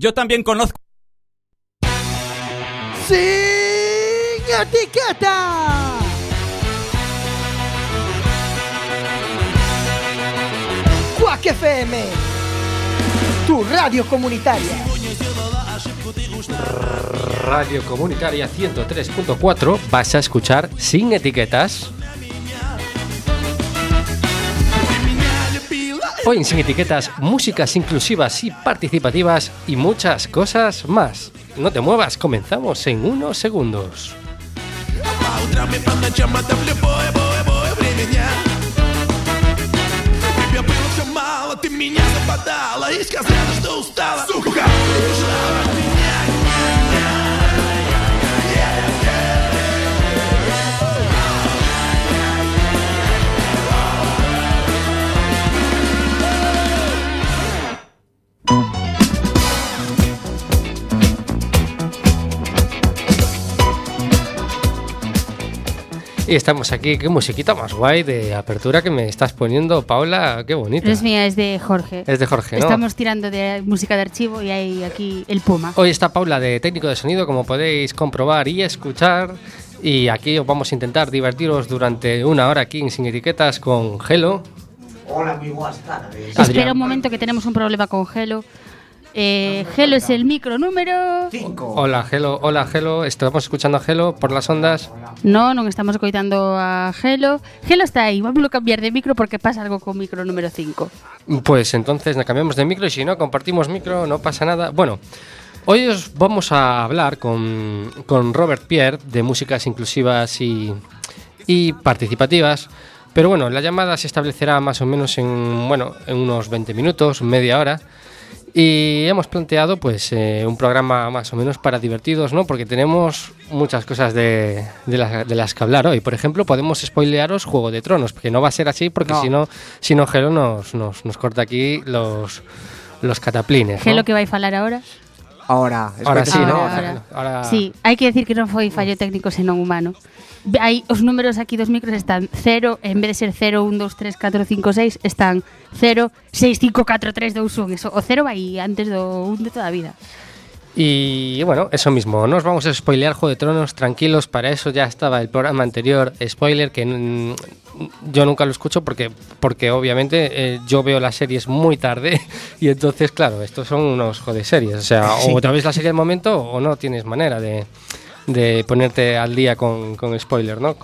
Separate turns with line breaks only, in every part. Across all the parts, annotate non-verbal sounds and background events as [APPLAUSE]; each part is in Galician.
Yo también conozco.
¡Sin etiqueta! Quack FM, tu radio comunitaria.
Radio Comunitaria 103.4 vas a escuchar sin etiquetas. Hoy en Sin Etiquetas, músicas inclusivas y participativas y muchas cosas más. No te muevas, comenzamos en unos segundos.
По утрам и по ночам это в любое, бое, бое время дня Тебя было все мало, ты меня западала И сказала, что устала Сука, убежала от меня
Y estamos aquí, qué musiquita más guay de apertura que me estás poniendo, Paula, qué bonita.
No es mía, es de Jorge.
Es de Jorge, ¿no?
Estamos tirando de música de archivo y hay aquí el Puma.
Hoy está Paula de técnico de sonido, como podéis comprobar y escuchar. Y aquí os vamos a intentar divertiros durante una hora aquí en Sin Etiquetas con Gelo.
Hola, muy buenas tardes.
Adrián.
Espera un momento que tenemos un problema con Gelo. Eh, Gelo es el micro número...
Cinco.
Hola Gelo, hola Gelo, estamos escuchando a Gelo por las ondas.
No, non estamos coitando a Gelo. Gelo está aí, vamos a cambiar de micro porque pasa algo con micro número 5.
Pues entonces nos cambiamos de micro y si no compartimos micro no pasa nada. Bueno, hoy os vamos a hablar con, con Robert Pierre de músicas inclusivas y, y participativas. Pero bueno, la llamada se establecerá más o menos en, bueno, en unos 20 minutos, media hora. Y hemos planteado pues eh, un programa más o menos para divertidos, ¿no? Porque tenemos muchas cosas de, de, la- de las que hablar hoy. Por ejemplo, podemos spoilearos Juego de Tronos, porque no va a ser así porque si no, si no Gelo nos, nos, nos corta aquí los, los cataplines. ¿no?
Gelo que vai falar ahora?
Ahora,
ahora sí, ¿no?
Ahora,
ahora.
Sí, hai que decir que non foi fallo técnico senón humano. Hai os números aquí dos micros están 0, en vez de ser 0 1 2 3 4 5 6, están 0 6 5 4 3 2 1. Eso, o 0 vai antes do 1 de toda a vida.
Y bueno, eso mismo, no os vamos a spoilear Juego de Tronos, tranquilos, para eso ya estaba el programa anterior, spoiler, que mm, yo nunca lo escucho porque, porque obviamente eh, yo veo las series muy tarde [LAUGHS] y entonces, claro, estos son unos joder series, o sea, o te ves la serie al momento o no tienes manera de, de ponerte al día con, con spoiler, ¿no?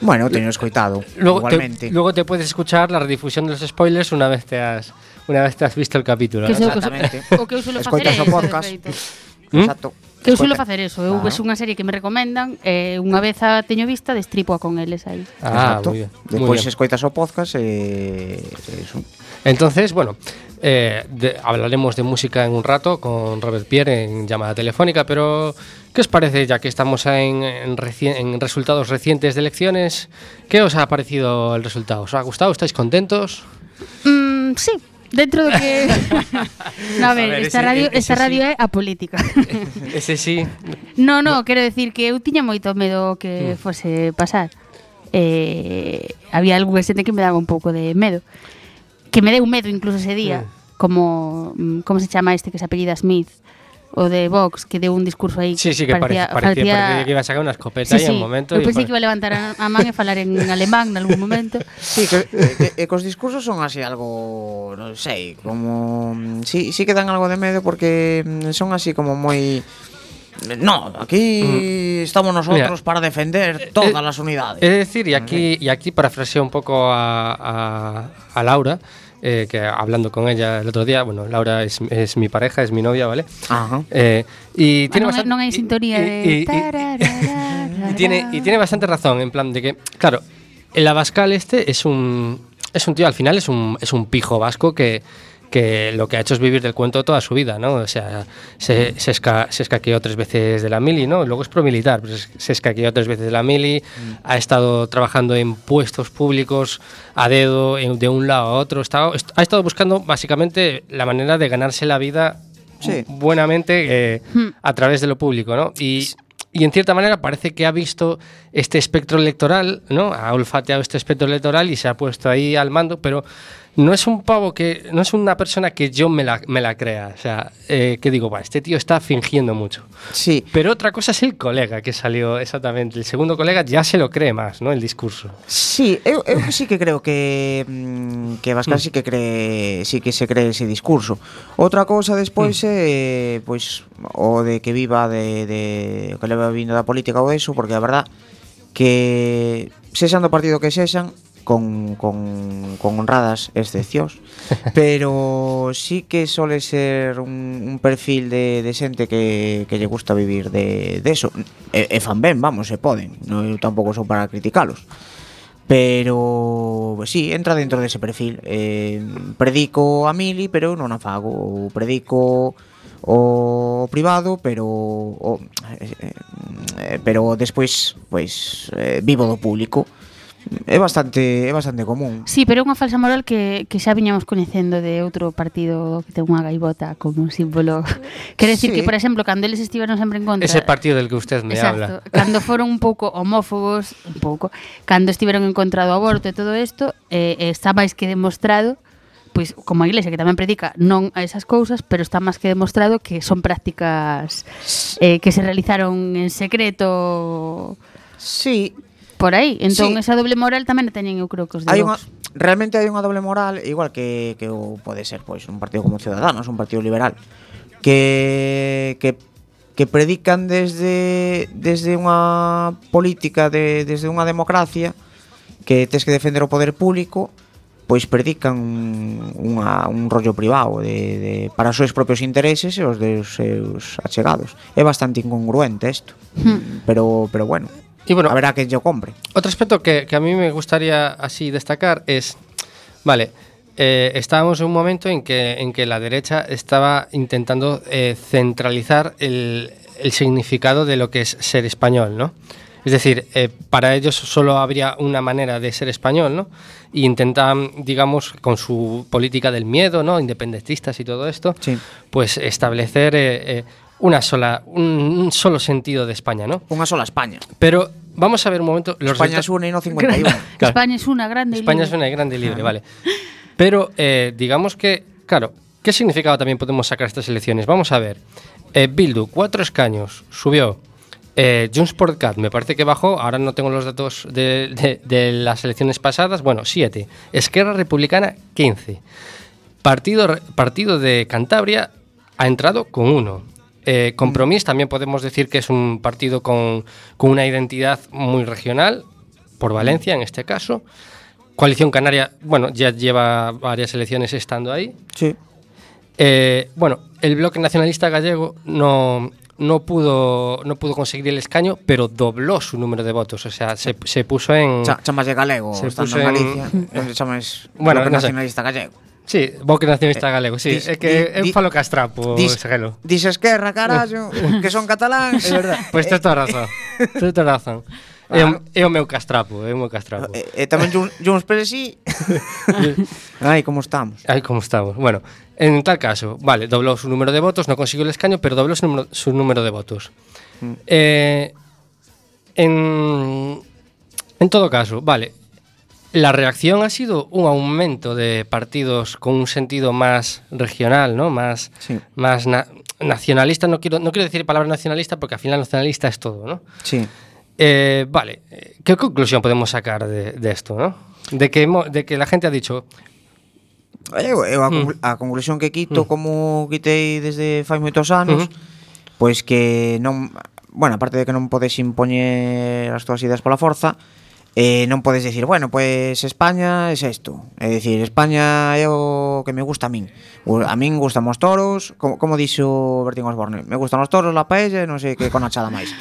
Bueno, teño escoitado,
Luego te,
igualmente.
luego te puedes escuchar la redifusión de los spoilers una vez te has, una vez te has visto el capítulo.
Que
Exactamente.
O que eu suelo facer é
podcast.
¿Mm? [LAUGHS]
Exacto.
Que eu suelo facer eso, eu
Ah.
ves unha serie que me recomendan, e unha vez a teño vista, destripo con eles aí.
Ah,
Exacto.
muy bien.
Despois escoitas o podcast e eso.
Entonces, bueno, eh, de- hablaremos de música en un rato con Robert Pierre en llamada telefónica, pero ¿qué os parece ya que estamos en, en reci- en resultados recientes de elecciones? ¿Qué os ha parecido el resultado? ¿Os ha gustado? ¿Estáis contentos?
Mm, sí, Dentro do que [LAUGHS] No, a ver, a
ver
esta
ese,
radio,
ese,
esta
ese
radio sí. é a política. [LAUGHS]
Ese sí.
No, no, quero decir que eu tiña moito medo que
mm.
fose pasar. Eh, había algún xente que me daba un pouco de medo. Que me deu medo incluso ese día,
mm.
como mm, como se chama este que se apellida Smith o de Vox que deu un discurso aí
sí, sí, que parecía, parecía, parecía, parecía que iba a sacar unha escopeta
sí,
sí. en un momento
eu pensei que iba a levantar a man e falar en alemán en algún momento [LAUGHS]
sí, que, eh, que, eh, que, que os discursos son así algo non sei como mm, sí, sí que dan algo de medo porque mm, son así como moi mm, No, aquí estamos nosotros
Mira,
para defender eh, todas
eh,
las unidades.
Es decir, y aquí, y aquí parafraseo un poco a, a, a Laura, eh, que hablando con ella el otro día, bueno, Laura es, es mi pareja, es mi novia, ¿vale?
Ajá.
Eh, y tiene
Ah,
bastante-
non hai
y-
sintonía
y-
de...
y- y- [LAUGHS] y tiene, y tiene bastante razón, en plan de que, claro, el Abascal este es un, es un tío, al final es un, es un pijo vasco que, que lo que ha hecho es vivir del cuento toda su vida, ¿no? O sea, se, se, esca- se escaqueó tres veces de la mili, ¿no? Luego es promilitar, pero se- se escaqueó tres veces de la mili, ha estado trabajando en puestos públicos a dedo, en- de un lado a otro, está- est- ha estado buscando básicamente la manera de ganarse la vida
Sí.
buenamente eh,
Hmm.
a través de lo público, ¿no? Y, y en cierta manera parece que ha visto este espectro electoral, ¿no? Ha olfateado este espectro electoral y se ha puesto ahí al mando, pero no es un pavo que. No es una persona que yo me la, me la crea. O sea, eh, que digo, va, este tío está fingiendo mucho.
Sí,
Pero otra cosa es el colega que salió exactamente. El segundo colega ya se lo cree más, ¿no? El discurso.
Sí, eu, eu sí que creo que mm, que Bascal sí que cree, sí que se cree ese discurso. Outra cousa despois é pois o de que viva de de que leva vindo da política ou eso, porque a verdad que sexan do partido que sexan con, con, con honradas excepcións [LAUGHS] pero sí que sole ser un, un perfil de, de xente que, que lle gusta vivir de, de eso. E, e fan ben, vamos, se poden. No, eu tampouco son para criticalos. Pero pues, sí, entra dentro dese de perfil. Eh, Predico a mili, pero non a fago. Ou Predico o privado, pero o, eh, eh pero despois pois pues, eh, vivo do público. É bastante é bastante común.
Sí, pero é unha falsa moral que, que xa viñamos coñecendo de outro partido que ten unha gaivota como un símbolo. [LAUGHS] Quer decir
sí.
que, por exemplo, cando eles estiveron sempre en contra...
Ese partido del que usted me
exacto,
habla.
Cando foron un pouco homófobos, un pouco, cando estiveron en contra do aborto e todo isto, eh, eh está máis que demostrado pois como a iglesia que tamén predica non a esas cousas, pero está máis que demostrado que son prácticas eh, que se realizaron en secreto
Sí,
Por aí, entón
sí.
esa doble moral tamén a teñen eu creo que os de
hai
Vox.
Realmente hai unha doble moral igual que que o pode ser pois un partido como Ciudadanos, un partido liberal que que que predican desde desde unha política de desde unha democracia que tes que defender o poder público, pois predican unha, un rollo privado de, de, para os seus propios intereses e os dos seus achegados. É bastante incongruente isto, hmm. pero, pero bueno.
Y bueno,
verá que yo compre.
Otro aspecto que, que a mí me gustaría así destacar es, vale, eh, estábamos en un momento en que, en que la derecha estaba intentando eh, centralizar el, el significado de lo que es ser español, ¿no? Es decir, eh, para ellos solo habría una manera de ser español, ¿no? Y intentan, digamos, con su política del miedo, ¿no? Independentistas y todo esto,
Sí.
pues establecer una sola, un, un solo sentido de España, ¿no?
Unha sola España.
Pero vamos a ver un momento. Los
España es una y no 51. [LAUGHS]
Claro.
España es una grande y
España es una grande y libre, vale. Pero eh, digamos que, claro, ¿qué significado también podemos sacar estas elecciones? Vamos a ver. Eh, Bildu, cuatro escaños, subió. Eh, Junts por Cat, me parece que bajó, ahora no tengo los datos de, de- de las elecciones pasadas, bueno, siete. Esquerra Republicana, 15. Partido, Partido de Cantabria ha entrado con uno. Eh, Compromís también podemos decir que es un partido con, con una identidad muy regional, por Valencia en este caso. Coalición Canaria, bueno, ya lleva varias elecciones estando ahí.
Sí.
Eh, bueno, el bloque nacionalista gallego no, no, pudo, no pudo conseguir el escaño, pero dobló su número de votos. O sea, se, se puso en.
Cha, chamas de galego,
Se
estando
puso
en
en-
Galicia. [LAUGHS] eh, chamas
Bueno, no sé.
nacionalista gallego.
Sí, Bloque Nacionalista eh, Galego, sí.
Dis,
é que
di, eu
falo castrapo,
dis,
segelo.
Dis Esquerra, carallo, [LAUGHS] [LAUGHS] que son cataláns.
É verdad. Pois pues tens toda razón. [LAUGHS] tens toda razón. É, ah. é o meu castrapo, é o meu castrapo.
E, eh, e eh, tamén Jones sí. Ai, como estamos.
Ai, como estamos. Bueno, en tal caso, vale, doblou su número de votos, non conseguiu el escaño, pero doblou su número, su número de votos. Mm. Eh, en, en todo caso, vale, La reacción ha sido un aumento de partidos con un sentido más regional, ¿no? Más,
sí.
más na nacionalista. No quiero, no quiero decir palabra nacionalista porque al final nacionalista es todo, ¿no?
Sí.
Eh, vale, ¿qué conclusión podemos sacar de, de esto, no? De que, de que la gente ha dicho,
Eu, eu eh, a,
mm.
a conclusión que quito mm. como quitei desde fai moitos anos,
mm -hmm.
pois que non, bueno, aparte de que non podes impoñer as túas ideas pola forza, eh, non podes decir, bueno, pois pues España é es isto. É dicir, España é o que me gusta a min. O, a min gustan os toros, como, como dixo Bertín Osborne, me gustan os toros, la paella, non sei que con achada máis.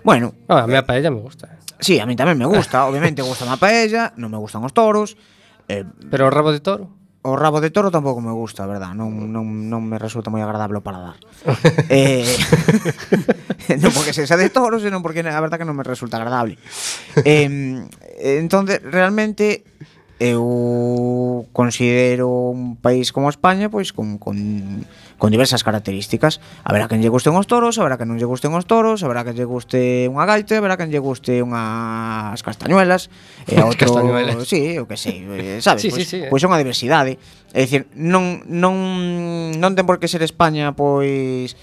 Bueno,
ah, a mí a paella me gusta. Eh.
Sí, a mí tamén me gusta, obviamente gusta a paella, non me gustan os toros. Eh,
Pero o rabo de toro?
o rabo de toro tampouco me gusta, verdad? Non, non, non me resulta moi agradable para dar. [LAUGHS] eh, [LAUGHS] non porque se xa de toro, senón porque a verdad que non me resulta agradable. Eh, entonces, realmente eu considero un país como España pois con, con con diversas características. Haberá quen lle gusten os toros, haberá quen non lle gusten os toros, haberá quen lle guste unha gaita, haberá quen lle guste unhas castañuelas, e a [LAUGHS] outro, sí, o que sei, eh, sabes, [LAUGHS]
sí,
pois,
sí, sí, eh.
pois é unha diversidade. É dicir, non non non ten por que ser España pois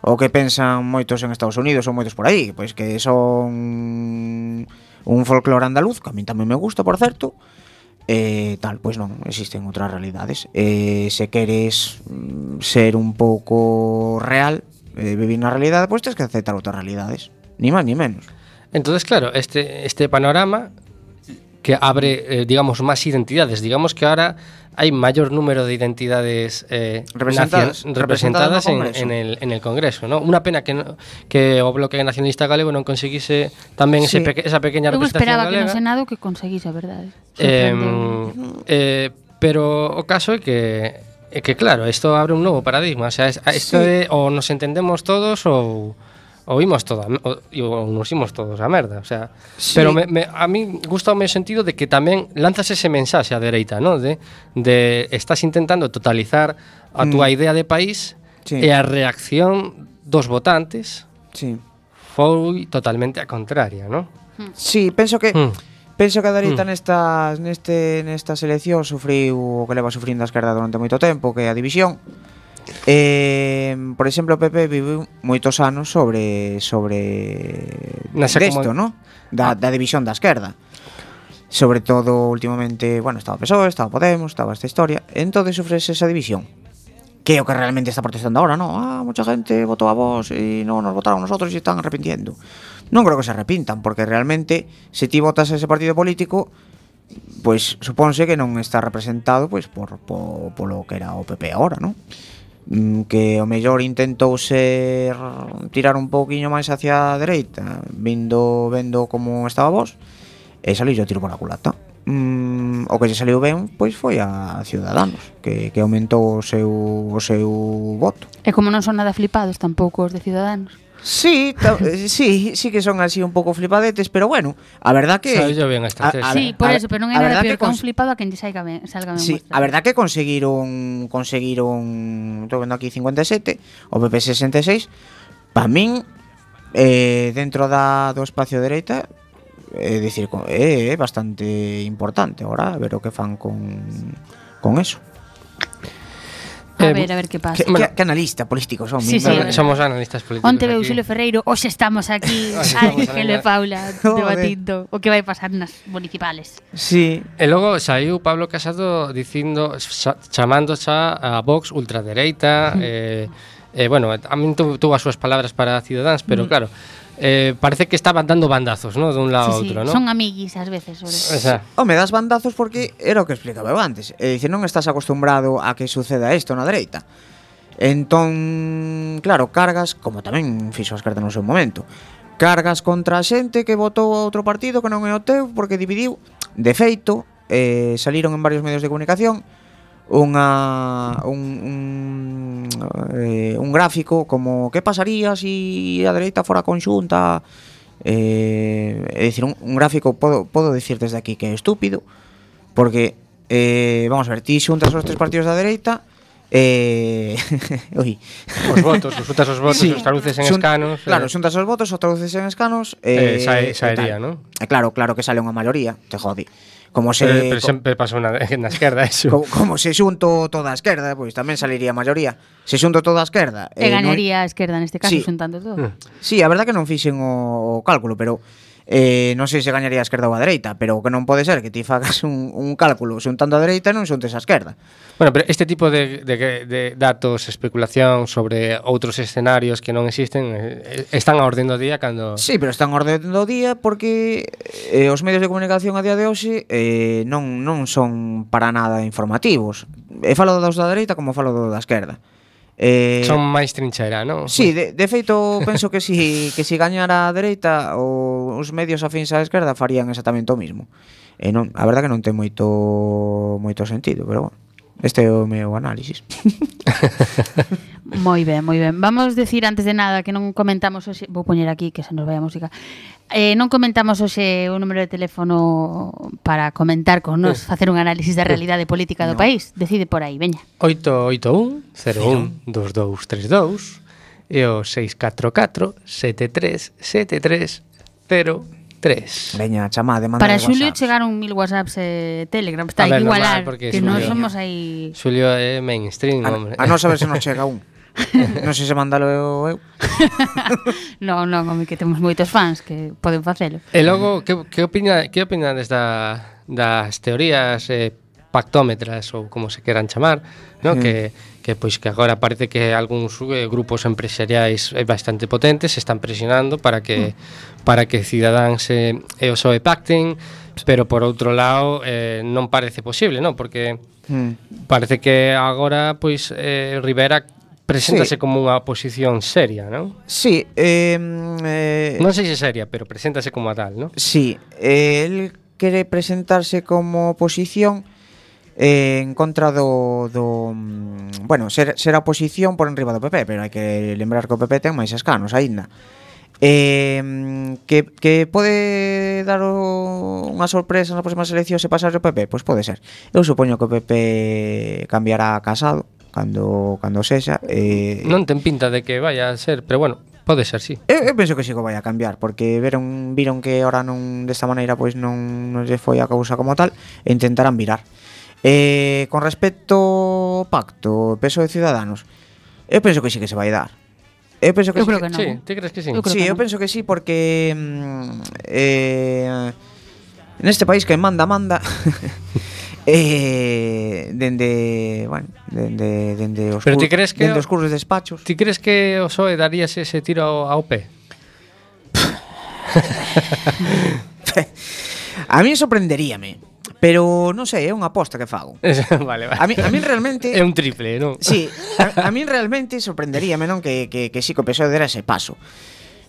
o que pensan moitos en Estados Unidos ou moitos por aí, pois que son un folclore andaluz, que a mí tamén me gusta, por certo, eh, tal, pois non, existen outras realidades. Eh, se queres mm, ser un pouco real, eh, vivir na realidade, pois tens que aceptar outras realidades, ni máis ni menos.
Entonces, claro, este, este panorama que abre, eh, digamos, más identidades. Digamos que ahora hay mayor número de identidades eh,
representadas,
nacion, representadas,
representadas
en, en, el, en, el, Congreso. ¿no? Una pena que, no, que o Bloque Nacionalista Galego non conseguise tamén
sí.
ese peque, esa pequeña
Eu
representación galega.
Eu esperaba que no Senado que conseguise, a verdade.
Eh, eh, pero o caso é que é que claro, isto abre un novo paradigma, o sea, isto
sí.
é, o nos entendemos todos ou oímos toda, o, nos imos todos a merda, o sea,
sí.
pero me, me, a mí gusta o meu sentido de que tamén lanzas ese mensaxe á dereita, ¿no? De, de estás intentando totalizar a túa mm. idea de país
sí.
e a reacción dos votantes
sí.
foi totalmente a contraria, ¿no? Mm.
Sí, penso que
mm.
Penso que a dereita
mm.
nestas, neste, nesta selección sufriu o que leva sufrindo a esquerda durante moito tempo, que é a división, Eh, por exemplo, Pepe viviu moitos anos sobre sobre desto,
como...
no? Da, ah. da división da esquerda. Sobre todo últimamente, bueno, estaba PSOE, estaba Podemos, estaba esta historia. Entonces sufres esa división. Que é o que realmente está protestando agora, no? Ah, mucha gente votou a vos e non nos votaron nosotros e están arrepintiendo. Non creo que se arrepintan, porque realmente se ti votas a ese partido político, pois pues, supónse que non está representado pois pues, por, por, polo que era o PP agora, non? Mm, que o mellor intentou ser tirar un pouquiño máis hacia a dereita, vindo vendo como estaba vos, e saliu yo tiro pola culata. Mm, o que se saliu ben, pois foi a Ciudadanos, que, que aumentou o seu, o seu voto.
E como non son nada flipados tampouco os de Ciudadanos
Sí, eh, sí, sí que son así un pouco flipadetes, pero bueno, a verdad que
Sabe ben esta
a, a,
Sí, por
a,
eso, pero non é nada peor
que
un flipado a quen lle saiga ben, salga ben.
Sí,
muestra.
a verdad que conseguiron, conseguiron, estou vendo aquí 57, o PP 66, pa min eh, dentro da do espacio dereita é eh, dicir, é eh, bastante importante agora, a ver o que fan con con eso.
Eh, a
eh,
ver, a ver que pasa.
Que, bueno, que analista político son.
Sí, sí,
somos analistas políticos.
Onte veu Xulio Ferreiro, hoxe estamos aquí, [LAUGHS] Ángel e Paula, [LAUGHS] debatindo o que vai pasar nas municipales.
Sí.
E logo saiu Pablo Casado dicindo, xa, chamando xa a Vox ultradereita, eh, eh, bueno, a min tuvo as súas palabras para Ciudadanos, pero mm. claro, eh, parece que estaban dando bandazos, ¿no? De un lado
sí, a
outro, sí. ¿no?
Son amiguis ás veces, sobre.
O
Home, das bandazos porque era o que explicaba eu antes. Eh, é dicir, non estás acostumbrado a que suceda isto na dereita. Entón, claro, cargas, como tamén fixo as cartas no seu momento, cargas contra a xente que votou a outro partido que non é o teu porque dividiu. De feito, eh, saliron en varios medios de comunicación unha un, un, eh, un gráfico como que pasaría se si a dereita fora conxunta eh, é dicir, un, un gráfico podo, podo dicir desde aquí que é estúpido porque eh, vamos a ver, ti xuntas os tres partidos da dereita Eh, [LAUGHS] oi.
Os votos, os xuntas os votos,
sí.
os traduces en
Xun,
escanos.
Claro,
eh.
xuntas os votos, os traduces en escanos,
eh,
eh
sae, saería,
tal.
¿no?
Eh, claro, claro que sale unha maioría, te jode como se
Pero, pero sempre pasou na, na esquerda eso.
Como, como se xunto toda a esquerda, pois tamén saliría a maioría. Se xunto toda a esquerda, eh,
e
eh, ganaría
non... a esquerda neste caso
sí.
xuntando todo.
Mm.
Sí, a verdad que non fixen o, o cálculo, pero eh, non sei se gañaría a esquerda ou a dereita, pero o que non pode ser que ti fagas un, un cálculo xuntando a dereita non xuntes a esquerda.
Bueno, pero este tipo de, de, de datos, especulación sobre outros escenarios que non existen eh, están a orden do día cando...
Sí, pero están a orden do día porque eh, os medios de comunicación a día de hoxe eh, non, non son para nada informativos. E falo dos da dereita como falo do da esquerda. Eh,
Son máis trinchera, non?
Sí, de, de feito, penso que si, [LAUGHS] que si gañara a dereita o, os medios afins á esquerda farían exactamente o mismo. E non, a verdade que non ten moito moito sentido, pero bueno. Este é o meu análisis. [LAUGHS]
Moi ben, moi ben. Vamos decir antes de nada que non comentamos hoxe, vou poñer aquí que se nos vai a música. Eh, non comentamos hoxe o número de teléfono para comentar con nos, eh. facer un análisis da realidade política do no. país. Decide por aí, veña.
881 01 2232 e o 644 73 73 3.
Veña, chamá, demanda
Para Xulio chegaron mil WhatsApps e telegram. Telegrams, está
a ver,
igualar,
normal,
que non somos aí...
Xulio é mainstream, a, hombre.
A non saber se nos chega un. [LAUGHS] [LAUGHS] non sei se mandalo eu. [LAUGHS]
non, non, home, que temos moitos fans que poden facelo.
E logo, que, que, opina, que opinades da, das teorías eh, pactómetras ou como se queran chamar, no?
Mm.
que, que pois que agora parece que algúns eh, grupos empresariais eh, bastante potentes están presionando para que mm. para que cidadáns eh, e o PSOE pacten, pero por outro lado eh, non parece posible, non? Porque
mm.
parece que agora pois eh, Rivera Preséntase
sí.
como unha oposición seria, non?
Sí. Eh, eh,
non sei se seria, pero preséntase como a tal, non?
Sí. Eh, el quere presentarse como oposición eh, en contra do, do mm, bueno, ser, ser a oposición por enriba do PP, pero hai que lembrar que o PP ten máis escanos aínda. Eh, que, que pode dar o, unha sorpresa nas próximas eleccións se pasar o PP? Pois pode ser. Eu supoño que o PP cambiará a Casado, cando cando sexa eh,
Non ten pinta de que vaya a ser, pero bueno, pode ser, sí
Eu, eu penso que sí que vai a cambiar Porque veron, viron que ahora non desta maneira pois non, non lle foi a causa como tal E intentarán virar eh, Con respecto pacto, peso de ciudadanos Eu penso que sí que se vai dar Eu penso que,
eu
sí,
creo que, que non.
sí, ti crees que sí?
Eu
sí,
que
eu
non.
penso que sí porque mm, eh, Neste país que manda, manda [LAUGHS] Eh, dende, bueno, dende, dende os
Pero ti crees que
dende os cursos de despachos.
Ti crees que o PSOE darías ese tiro ao, ao pé? [LAUGHS]
a mí sorprenderíame. Pero non sei, é unha aposta que fago. [LAUGHS]
vale, vale.
A mí, a mí realmente [LAUGHS]
é un triple, non?
Sí, a, a mí realmente sorprenderíame non que que que sí, que o PSOE dera ese paso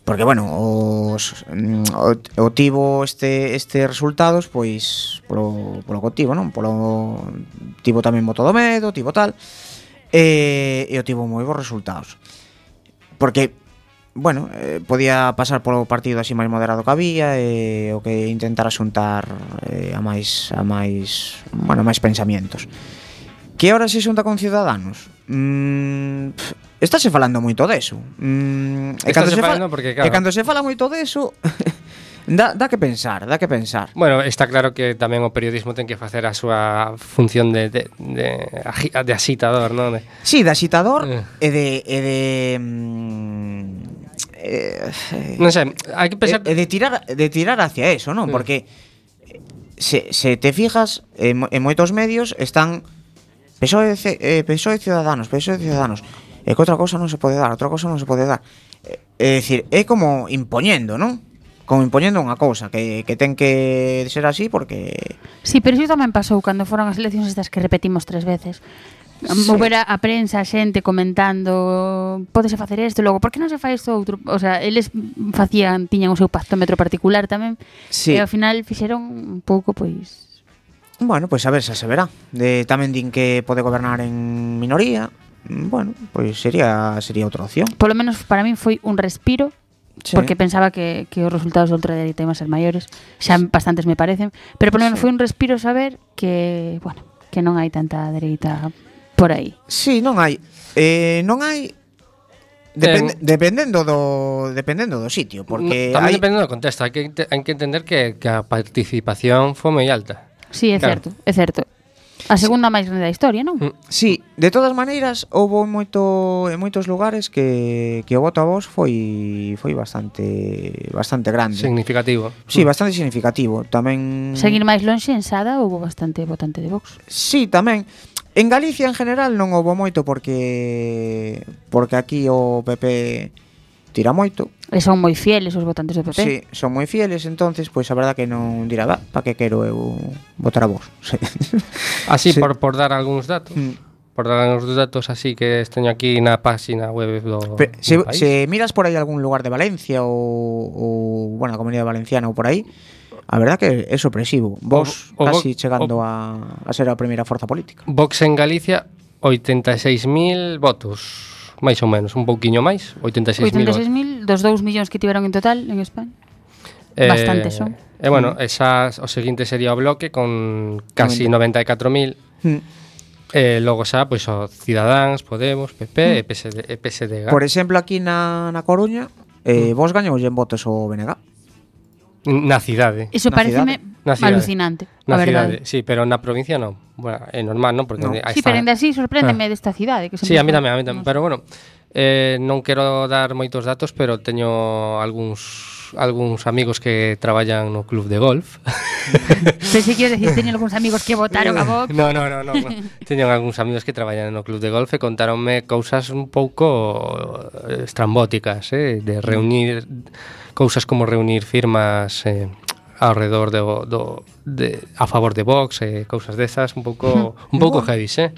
porque bueno, os mm, o, o tivo este este resultados pois polo polo que tivo, non? Polo tivo tamén moto do medo, tivo tal. E, e o tivo moi bons resultados. Porque bueno, eh, podía pasar polo partido así máis moderado que había e o que intentar asuntar eh, a máis a máis, bueno, máis pensamientos. Que ahora se xunta con Ciudadanos? Mm, pff, Estáse falando moito deso. Mm, e cando se
falando
fala,
porque, claro.
E cando se fala moito deso, [LAUGHS] Da, da que pensar, da que pensar.
Bueno, está claro que tamén o periodismo ten que facer a súa función de, de, de, de asitador, non? De...
Sí, de agitador
eh.
e de... E de mm, eh,
non sei, hai que pensar...
E, e de, tirar, de tirar hacia eso, non?
Eh.
Porque se, se te fijas, en, en moitos medios están... PSOE, eh, PSOE Ciudadanos, PSOE Ciudadanos É que outra cousa non se pode dar, outra cousa non se pode dar. É, é dicir, é como impoñendo, non? Como impoñendo unha cousa que, que ten que ser así porque...
Sí, pero iso tamén pasou cando foron as eleccións estas que repetimos tres veces.
Sí.
Mover a, a prensa, a xente comentando Pódese facer isto logo, por que non se fai isto outro? O sea, eles facían, tiñan o seu pactómetro particular tamén
sí.
E ao final fixeron un pouco, pois
Bueno, pois a ver, xa se verá de, Tamén din que pode gobernar en minoría bueno, pois sería sería outra opción.
Por lo menos para min foi un respiro
Sí.
Porque pensaba que, que os resultados do ultradereita iban a ser maiores Xa bastantes me parecen Pero polo menos
sí.
foi un respiro saber que Bueno, que non hai tanta dereita por aí
sí, non hai eh, Non hai eh, Depende, dependendo do dependendo do sitio, porque
tamén
hai...
dependendo do contexto, hai que hai que entender que que a participación foi moi alta.
Sí, é
claro.
certo, é certo. A segunda máis grande da historia, non?
Mm,
sí, de todas maneiras, houve moito en moitos lugares que que o voto a vos foi foi bastante bastante grande.
Significativo.
Sí, bastante significativo. Tamén
Seguir máis lonxe en Sada houve bastante votante de Vox.
Sí, tamén. En Galicia en general non houve moito porque porque aquí o PP tira moito.
E son moi fieles os votantes do PP.
Sí, son moi fieles, entonces pois pues, a verdad que non dirá, va, para que quero eu votar a vos. [LAUGHS] Sí.
Así
sí.
por por dar algúns datos.
Mm.
Por dar algúns datos así que teño aquí na páxina web do
Pero, se,
do país.
se miras por aí algún lugar de Valencia ou, ou bueno, a Comunidade Valenciana ou por aí, A verdad que é sorpresivo. Vos
o, o
casi chegando
o,
a, a ser a primeira forza política.
Vox en Galicia 86.000 votos máis ou menos, un pouquiño máis, 86.000.
86.000 dos 2 millóns que tiveron en total en España. Eh, Bastante son.
E eh, bueno, esas, o seguinte sería o bloque con casi 94.000.
Mm.
Eh, logo xa, pois, o Cidadáns, Podemos, PP mm. e hmm. PSD, e PSDG.
Por exemplo, aquí na, na Coruña, eh, mm. vos gañoulle en votos o BNG.
Na cidade.
Iso
pareceme
na cidade.
alucinante,
na
a
cidade,
verdade.
sí, pero na provincia non. Bueno, é normal, non? Porque
no.
está...
Sí, pero ainda así sorpréndeme ah. desta cidade. Que
sí, a mí tamén, a mí tamén. Pero bueno, eh, non quero dar moitos datos, pero teño algúns algúns amigos que traballan no club de golf. [LAUGHS]
Pensei que decir, teñen algúns amigos que votaron a Vox.
No, no, no, no, no. [LAUGHS] Teñen algúns amigos que traballan no club de golf e contaronme cousas un pouco eh, estrambóticas, eh, de reunir mm cousas como reunir firmas eh, ao redor do, do de, a favor de Vox e eh, cousas desas un pouco un pouco heavy, eh.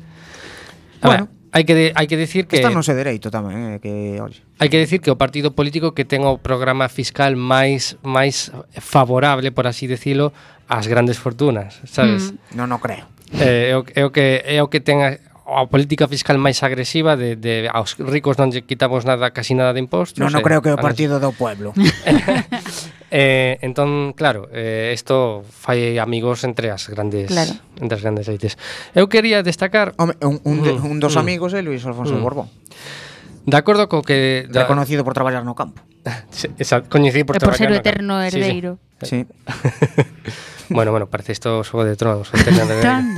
A
bueno,
ver, hai que de, hai que decir que
Está no se dereito tamén, eh, que oye.
Hai que decir que o partido político que ten o programa fiscal máis máis favorable, por así decirlo, ás grandes fortunas, sabes?
Mm.
Non, non creo.
Eh, é, o, é o que é o que ten a, a política fiscal máis agresiva de, de aos ricos non lle quitamos nada, casi nada de impostos.
Non, non
eh,
creo que o
Partido nos...
do Pueblo. [LAUGHS] [LAUGHS]
eh, entón, claro, eh, isto fai amigos entre as grandes
claro.
entre as grandes elites. Eu quería destacar
Home, un, un,
mm, de,
un dos
mm,
amigos é eh, Luis Alfonso
mm.
Borbón.
De acordo co que da...
reconocido por traballar no campo. [LAUGHS]
Esa, coñecido por,
e por ser o eterno
herdeiro. Sí.
sí.
sí.
bueno, bueno, parece isto xogo de tronos. o eterno herdeiro.
tan.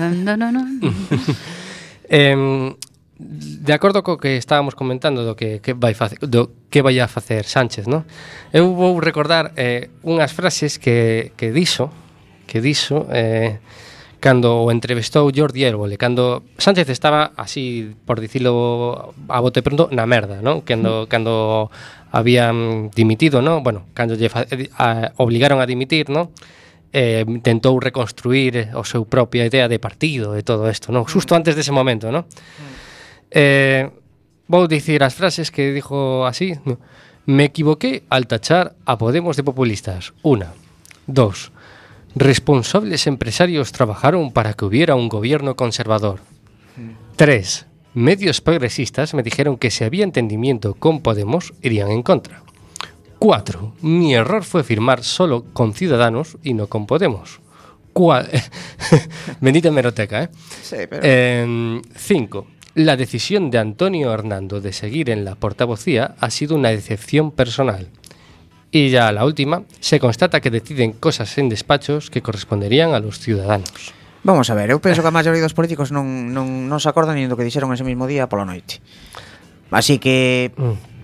Eh, de acordo co que estábamos comentando do que, que vai facer, do que vai a facer Sánchez, no? Eu vou recordar eh, unhas frases que, que dixo que dixo eh, cando o entrevistou Jordi Évole, cando Sánchez estaba así, por dicilo a bote pronto, na merda, no? Cando, mm. cando habían dimitido, no? Bueno, cando lle, eh, a, obligaron a dimitir, no? eh, tentou reconstruir eh, o seu propia idea de partido e todo isto, non? Xusto mm. antes dese momento, non? Mm. Eh, vou dicir as frases que dijo así. Me equivoqué al tachar a Podemos de populistas. Una. Dos. Responsables empresarios trabajaron para que hubiera un gobierno conservador. Mm. Tres. Medios progresistas me dijeron que si había entendimiento con Podemos, irían en contra. 4. Mi error fue firmar solo con Ciudadanos y no con Podemos. Cual... [LAUGHS] Bendita meroteca, ¿eh?
Sí, pero...
5. Eh, la decisión de Antonio Hernando de seguir en la portavocía ha sido una decepción personal. Y ya la última, se constata que deciden cosas en despachos que corresponderían a los ciudadanos.
Vamos a ver, eu penso que a maioría dos políticos non, non, non se acordan nin do que dixeron ese mismo día pola noite. Así que
mm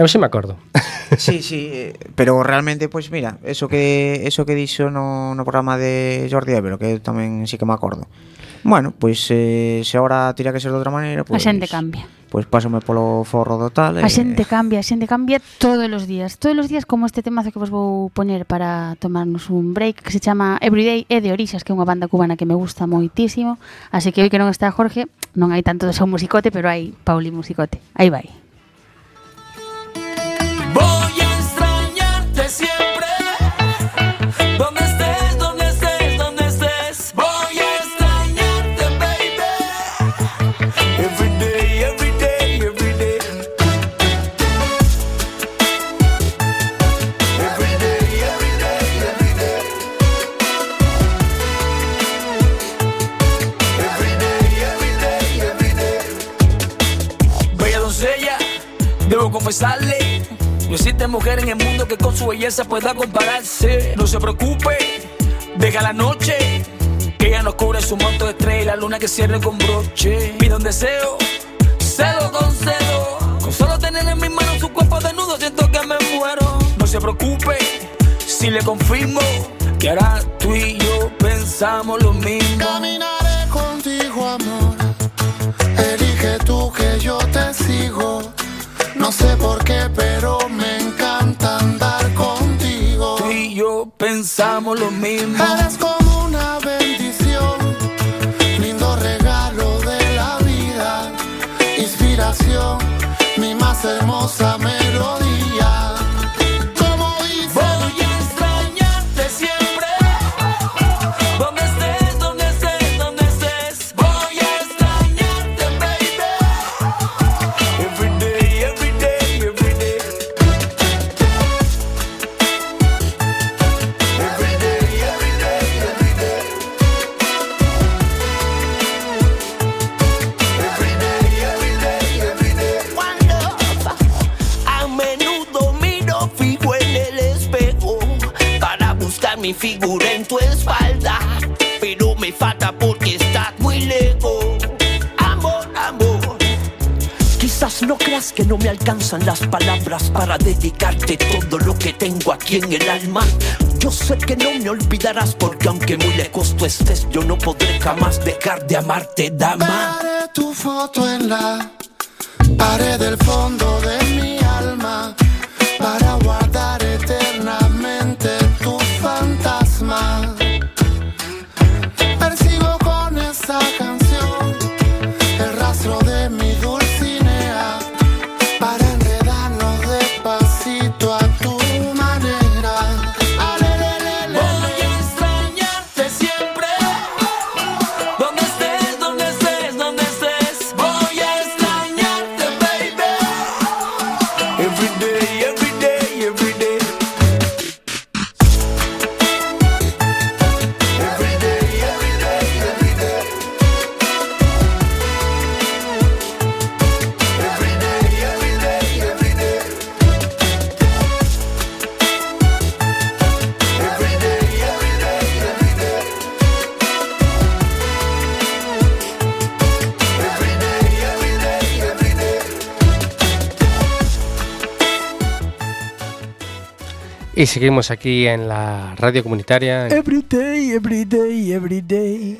Eu si me acordo. [LAUGHS]
sí, sí, eh, pero realmente, pois pues, mira, eso que eso que dixo no, no programa de Jordi Évero, que tamén sí que me acordo. Bueno, pois pues, eh, se agora tira que ser de outra maneira, pois pues, A
xente cambia.
Pois pues, pásome polo forro do tal.
Eh.
A
xente cambia, a xente cambia todos os días. Todos os días como este temazo que vos vou poner para tomarnos un break que se chama Everyday é de Orixas, que é unha banda cubana que me gusta moitísimo, así que hoy que non está Jorge, non hai tanto de seu musicote, pero hai Pauli musicote. Aí vai.
Belleza pueda compararse. No se preocupe, deja la noche. Que ella nos cubre su manto de estrella y la luna que cierre con broche. Pide un deseo, cedo con cedo. Con solo tener en mis manos su cuerpo desnudo, siento que me muero. No se preocupe, si le confirmo que ahora tú y yo pensamos lo mismo.
Caminaré contigo, amor. Elige tú que yo te sigo. No sé por qué, pero me encanta
pensamos lo mismo.
Eres como una bendición, lindo regalo de la vida, inspiración, mi más hermosa melodía.
No creas que no me alcanzan las palabras para dedicarte todo lo que tengo aquí en el alma. Yo sé que no me olvidarás porque aunque muy lejos tú estés, yo no podré jamás dejar de amarte, dama.
Veré tu foto en la pared del fondo de mi
Y seguimos aquí en la radio comunitaria.
Every day, every day, every day.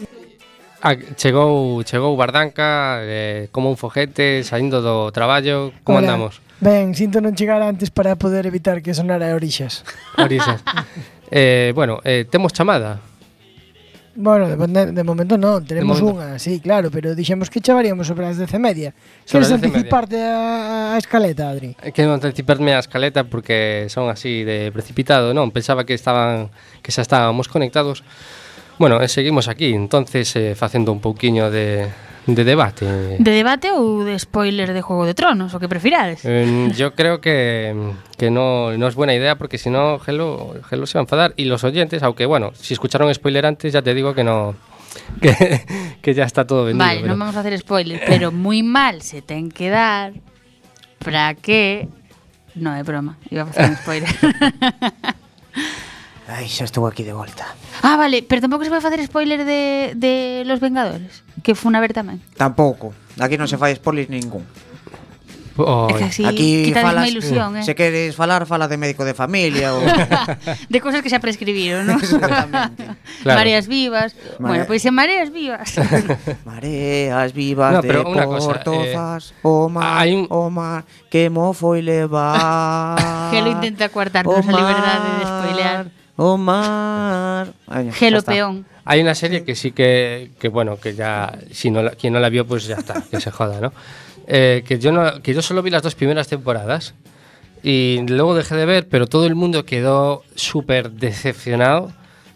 Ah, chegou, chegou Bardanca eh, como un foguete saindo do traballo. Como
Hola.
andamos?
Ben, sinto non chegar antes para poder evitar que sonara orixas.
Orixas. [LAUGHS] eh, bueno, eh, temos chamada.
Bueno, de, de momento non, tenemos
momento.
unha, sí, claro, pero dixemos que chavaríamos sobre as 10 e media. Queres anticiparte a, a escaleta, Adri?
Quero anticiparme a escaleta porque son así de precipitado, non? Pensaba que estaban que xa estábamos conectados. Bueno, e seguimos aquí, entonces eh, facendo un pouquiño de de debate.
De debate ou de spoiler de Juego de Tronos, o que prefirades?
Eh, yo creo que, que no, no es buena idea porque si no, Gelo, Gelo se va a enfadar. Y los oyentes, aunque bueno, si escucharon spoiler antes, ya te digo que no. [LAUGHS] Que, que ya está todo vendido.
Vale,
pero-
non vamos a hacer spoiler, pero [COUGHS] moi mal se ten que dar para que... No, é broma, iba a facer un spoiler. [LAUGHS]
Ai, xa estou aquí de volta.
ah, vale, pero tampouco se vai facer spoiler de, de Los Vengadores, que fun a ver tamén.
Tampouco. Aquí non se fai spoiler ningún.
Oh,
É que así
Aquí falas,
ilusión, eh?
se queres falar, fala de médico de familia ou [LAUGHS]
de cosas que xa prescribiron, non? [LAUGHS]
Exactamente.
Claro.
Mareas vivas.
Mare-
Bueno, pois en Mareas vivas. [LAUGHS]
Mareas vivas
No,
de
pero unha cosa,
portozas, o mar,
hai un-
o mar, que mo foi levar.
Gelo intenta coartarnos a liberdade de spoilear.
O mar. Ay,
Gelo
ya está.
peón.
Hay una serie que sí que, que bueno, que ya, si no la- quien no la vio, pues ya está, que se joda, ¿no? Eh, que, yo no, que yo solo vi las dos primeras temporadas y luego dejé de ver, pero todo el mundo quedó súper decepcionado,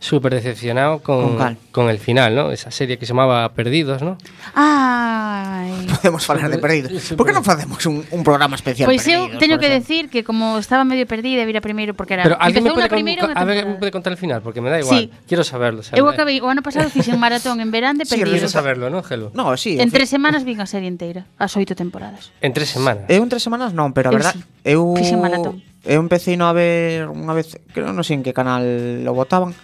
súper decepcionado con,
¿Con,
¿Con, el final, ¿no? Esa serie que se llamaba Perdidos, ¿no?
Ay. [LAUGHS]
Podemos falar de Perdidos. Por que non facemos un, un programa especial
Pois pues
eu
teño que decir que como estaba medio perdida, vira primeiro porque era
Pero alguien me
pode,
con,
primeiro,
a ver, me pode contar el final, porque me da igual.
Sí.
Quiero saberlo, saberlo.
Eu acabei o ano pasado fixen maratón en verán de Perdidos.
Sí, saberlo, ¿no, Gelo?
No, sí.
En tres semanas vin a serie inteira, as oito temporadas.
En tres semanas.
Eu en tres semanas non, pero a
verdade,
eu,
sí.
eu
fixen maratón.
Eu empecé a ver unha vez, creo, non sei en que canal lo botaban,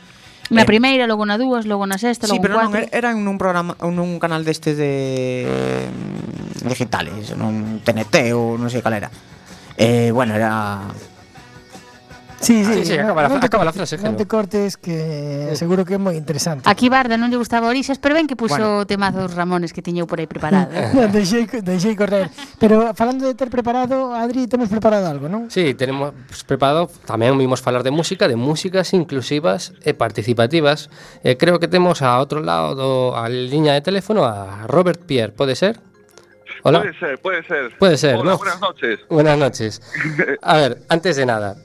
Na
eh.
primeira, logo na dúas, logo na sexta,
sí,
logo
pero
cuatro.
non eran nun programa nun canal destes de mm, digitales, nun TNT ou non sei cal era. Eh, bueno, era
Sí, sí,
sí, sí acaba, no,
te,
acaba la frase.
Non te cortes que seguro que é moi interesante.
Aquí Barda non lle gustaba Orixas, pero ben que puxo
bueno.
o tema dos Ramones que tiñeu por aí preparado. Eh. [LAUGHS]
no, deixei, deixei correr. Pero falando de ter preparado, Adri, temos preparado algo, non?
Sí, tenemos preparado, tamén vimos falar de música, de músicas inclusivas e participativas. Eh, creo que temos a outro lado do, a liña de teléfono a Robert Pierre, pode ser? Hola.
Puede ser, puede ser.
Puede ser,
Hola,
¿no?
Buenas noches.
Buenas noches. [LAUGHS] A ver, antes de nada,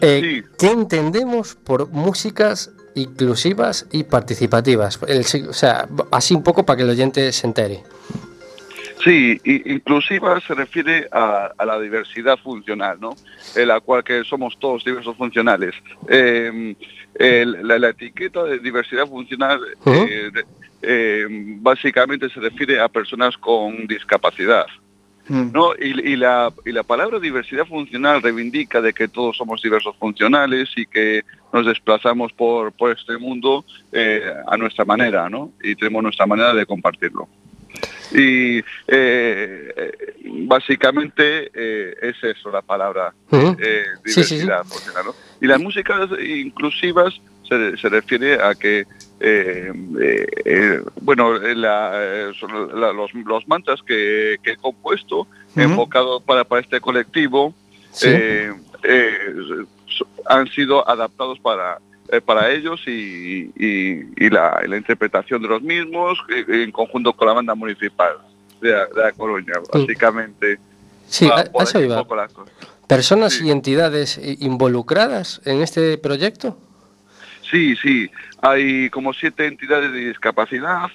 eh,
Sí.
¿qué entendemos por músicas inclusivas y participativas? El o sea, así un poco para que el oyente se entere.
Sí, inclusiva se refiere a, a la diversidad funcional, ¿no? En la cual que somos todos diversos funcionales. Eh, el- la, la etiqueta de diversidad funcional eh, eh, básicamente se refiere a personas con discapacidad.
Mm.
¿no? Y, y la, y la palabra diversidad funcional reivindica de que todos somos diversos funcionales y que nos desplazamos por, por este mundo eh, a nuestra manera, ¿no? Y tenemos nuestra manera de compartirlo. Y eh, básicamente eh, es eso la palabra
Ujú. Sí, sí, sí.
diversidad funcional, ¿no? Y las músicas inclusivas se, se refiere a que eh, eh, eh, bueno, la- eh, la- los, los mantras que, que he compuesto,
Ujú.
enfocado para, para este colectivo,
Sí.
eh, eh, han sido adaptados para, eh, para ellos y, y- y la, y la interpretación de los mismos eh, en conjunto con la banda municipal de, La- de La Coruña, básicamente.
Sí, a- a eso iba. ¿Personas
Sí.
y entidades involucradas en este proyecto?
Sí, sí, hay como siete entidades de discapacidad,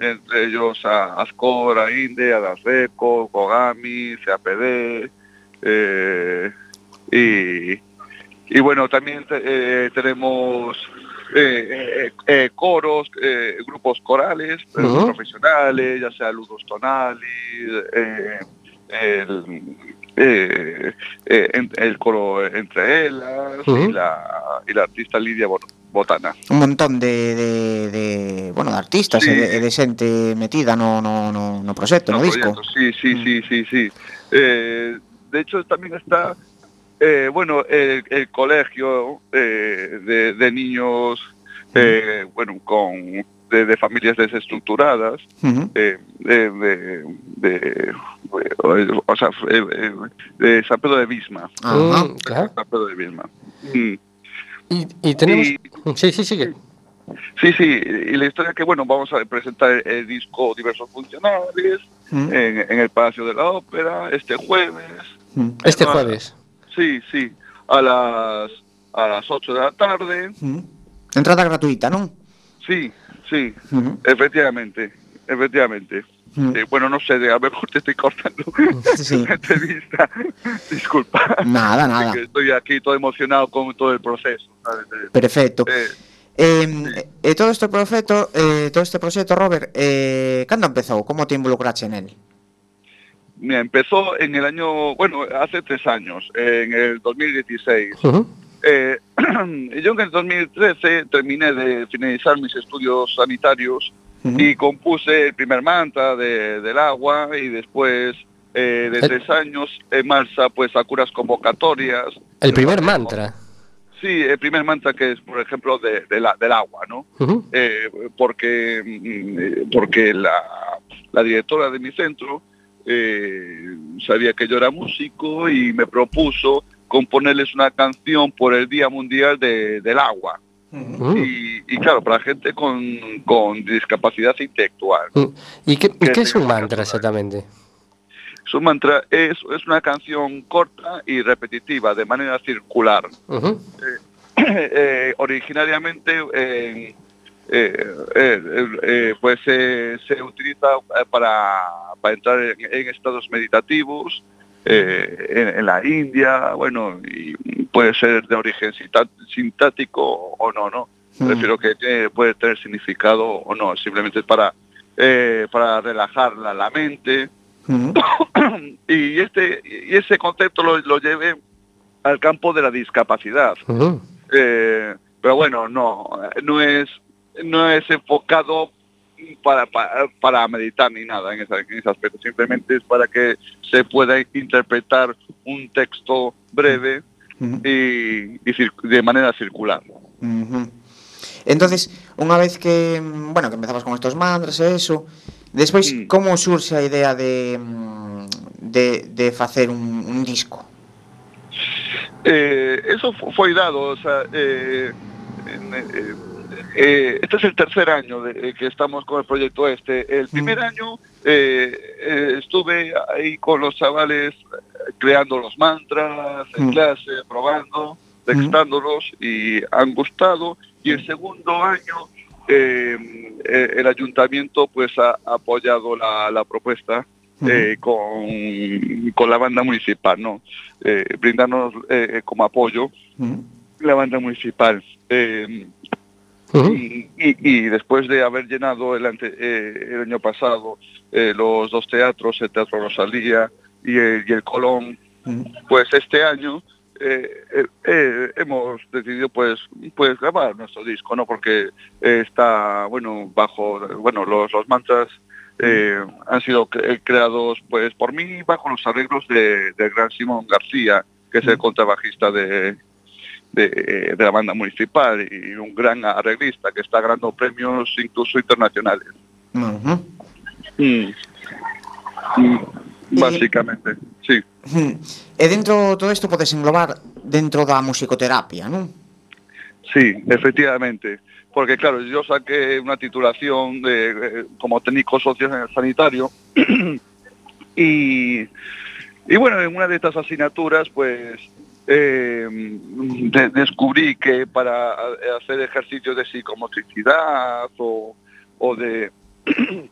entre ellos a Ascora, Inde, Adasreco, Kogami, CAPD, eh, y, y bueno, también te- eh, tenemos eh, eh, coros, grupos corales, profesionales, ya sea Ludos Tonali, eh, el, eh, eh, en- el coro Entre
Ujú.
y, la, y la artista Lidia Bot- Botana.
Un montón de, de, de bueno, de artistas
Sí.
e de, e de xente metida no, no, no, no proxecto, no,
No,
disco.
Sí, sí,
Mm.
sí, sí, sí. Eh, de hecho, también está, eh, bueno, el, el colegio eh, de, de niños, eh, bueno, con de, de familias desestructuradas, eh, de, o sea, eh, eh, de San Pedro de Bisma.
Mm, claro.
San Pedro de Bisma. Mm.
Y, y tenemos...
Y-
Sí, sí, sigue.
Sí, sí, y la historia que, bueno, vamos a presentar el disco Diversos Funcionales
Ujú.
en, en el Palacio de la Ópera este jueves.
Este
Ah.
jueves.
Sí, sí, a las a las 8 de la tarde.
Entrada gratuita, non?
Sí, sí, efectivamente, efectivamente. Eh, bueno, no sé, a lo mejor te estoy cortando [LAUGHS]
Sí.
la entrevista. [LAUGHS] Disculpa.
Nada, nada.
Estoy aquí todo emocionado con todo el proceso. ¿sabes?
Perfecto.
eh,
Eh, todo este proxecto, eh, todo este proxecto, Robert, eh, cando empezou? Como te involucrache en él?
mira, empezó en el año, bueno, hace tres años, en el 2016.
Ujú.
Eh, [CLEARS THROAT] yo en el 2013 terminé de finalizar mis estudios sanitarios y compuse el primer mantra de- del agua y después eh, de tres años en marcha pues a curas convocatorias.
El primer mantra.
Sí, el primer mantra que es, por ejemplo, de, de la- del agua, ¿no? Eh, porque mm, porque la, la directora de mi centro eh, sabía que yo era músico y me propuso componerles una canción por el Día Mundial de- del Agua.
Mm.
Y, y claro, para gente con, con discapacidad intelectual.
Mm. ¿Y qué, y qué es un mantra exactamente?
Su mantra es, es una canción corta y repetitiva, de manera circular.
Ujú.
Eh, [CLEARS THROAT] originariamente eh, eh, eh, eh, pues eh, se utiliza eh, para, para entrar en, en estados meditativos eh, en, en la India, bueno, y puede ser de origen sintático o no, ¿no?
Mm.
Prefiero que tiene- puede tener significado o no, simplemente para, eh, para relajar la, la mente.
Ujú. [COUGHS]
y este y ese concepto lo, lo llevé al campo de la discapacidad.
Ujú.
Eh, pero bueno, no, no es, no es enfocado para, para, para meditar ni nada en, ese, en ese aspecto, simplemente es para que se pueda interpretar un texto breve
uh
-huh. y, y de manera circular.
Uh -huh. Entonces, unha vez que, bueno, que empezabas con estos mantras e eso, despois,
mm.
como surxe a idea de, de, de facer un, un disco?
Eh, eso foi dado, o sea, eh, en, eh eh, este es el tercer año de, eh, que estamos con el proyecto este. El primer
Mm.
año eh, eh, estuve ahí con los chavales creando los mantras en
Mm.
clase, probando, textándolos y han gustado. Y el segundo año eh, el ayuntamiento pues ha apoyado la, la propuesta con, con la banda municipal, ¿no? Brindarnos como apoyo la banda municipal. Eh, Y, y- y después de haber llenado el, ante- eh, el año pasado eh, los dos teatros, el Teatro Rosalía y el, y el Colón, pues este año eh, hemos decidido pues pues grabar nuestro disco, ¿no? Porque está, bueno, bajo, bueno, los, los mantras han sido cre- creados pues por mí bajo los arreglos de, del gran Simón García, que es el contrabajista de, de, de la banda municipal y un gran arreglista que está ganando premios incluso internacionales. Mm. Mm, Básicamente, sí.
E dentro todo isto podes englobar dentro da musicoterapia, non?
Sí, efectivamente. Porque claro, yo saqué una titulación de, eh, como técnico social sanitario [CLEARS THROAT] y, y bueno, en una de estas asignaturas pues eh, de- descubrí que para hacer ejercicios de psicomotricidad o, o de [CLEARS THROAT]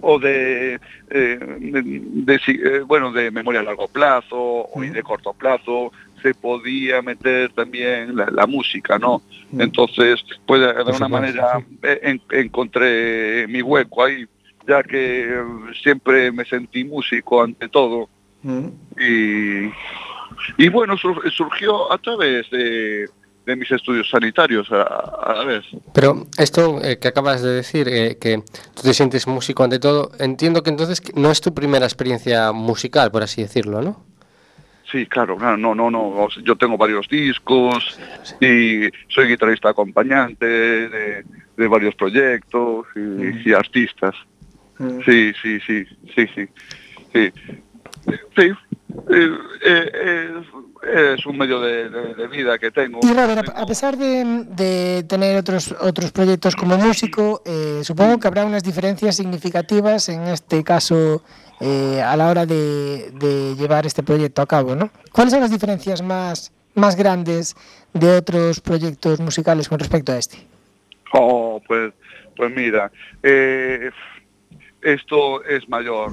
o de, eh, de- de si- eh, bueno de memoria a largo plazo o y de corto plazo se podía meter también la, la música no entonces pues de alguna manera en- encontré mi hueco ahí ya que siempre me sentí músico ante todo. Y, y bueno sur- surgió a través de, de mis estudios sanitarios a, a la vez
Pero esto eh, que acabas de decir, eh, que tú te sientes músico ante todo, entiendo que entonces que no es tu primera experiencia musical, por así decirlo, ¿no?
Sí, claro, claro, no, no, no. yo tengo varios discos y soy guitarrista acompañante de, de varios proyectos y, y artistas. Sí, sí, sí, sí, sí, sí. Sí, eh, eh, es, es un medio de, de- de vida que tengo.
Y Robert, a pesar de, de tener otros otros proyectos como músico, eh, supongo que habrá unas diferencias significativas en este caso eh, a la hora de, de llevar este proyecto a cabo, ¿no? ¿Cuáles son las diferencias más, más grandes de otros proyectos musicales con respecto a este?
Oh, pues, pues mira, eh, esto es mayor.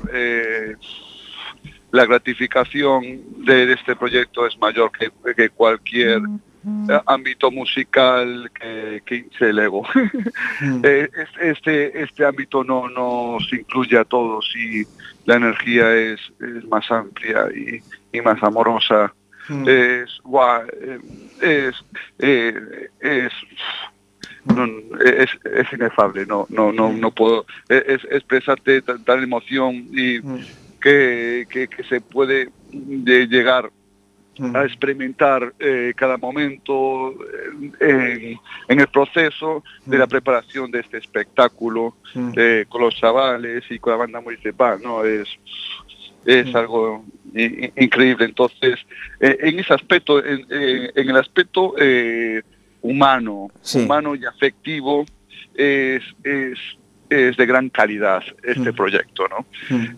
La gratificación de, de este proyecto es mayor que, que cualquier eh, ámbito musical que, que hinche el ego. Eh, es- este, este ámbito no nos incluye a todos y la energía es, es más amplia y, y más amorosa. Es, eh, es, eh, es, no, es, es inefable, no, no, no, no puedo es, es- expresarte tan, tal emoción y que, que, que se puede de llegar a experimentar eh, cada momento eh, en, el proceso de la preparación de este espectáculo eh, con los chavales y con la banda municipal, ¿no? Es, es algo increíble. Entonces, eh, en ese aspecto, en, eh, en el aspecto eh, humano,
Sí.
humano y afectivo, es, es, es de gran calidad este proyecto, ¿no?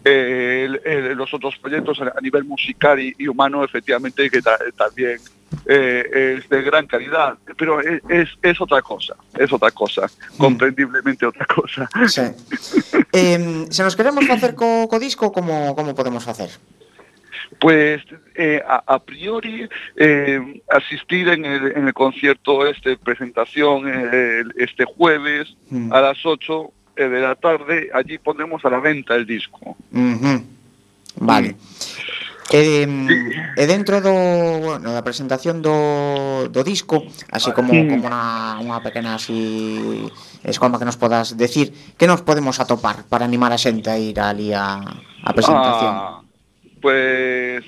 Eh, el- el- los otros proyectos a nivel musical y, y humano, efectivamente, que ta- también eh, es de gran calidad, pero es, es, es otra cosa, es otra cosa, comprendiblemente otra cosa.
Sí. [LAUGHS] Eh, se nos queremos facer co, co disco, como, como podemos facer?
Pues eh, a, a priori eh, asistir en el, en el concierto este presentación eh, el- este jueves
Mm.
a las 8 e de la tarde allí ponemos a la venta el disco.
Uh -huh. Vale. E, sí. e dentro do, bueno, da presentación do, do disco, así como,
sí.
como unha, unha pequena así escoma que nos podas decir, que nos podemos atopar para animar a xente a ir ali a, a presentación?
Ah, pues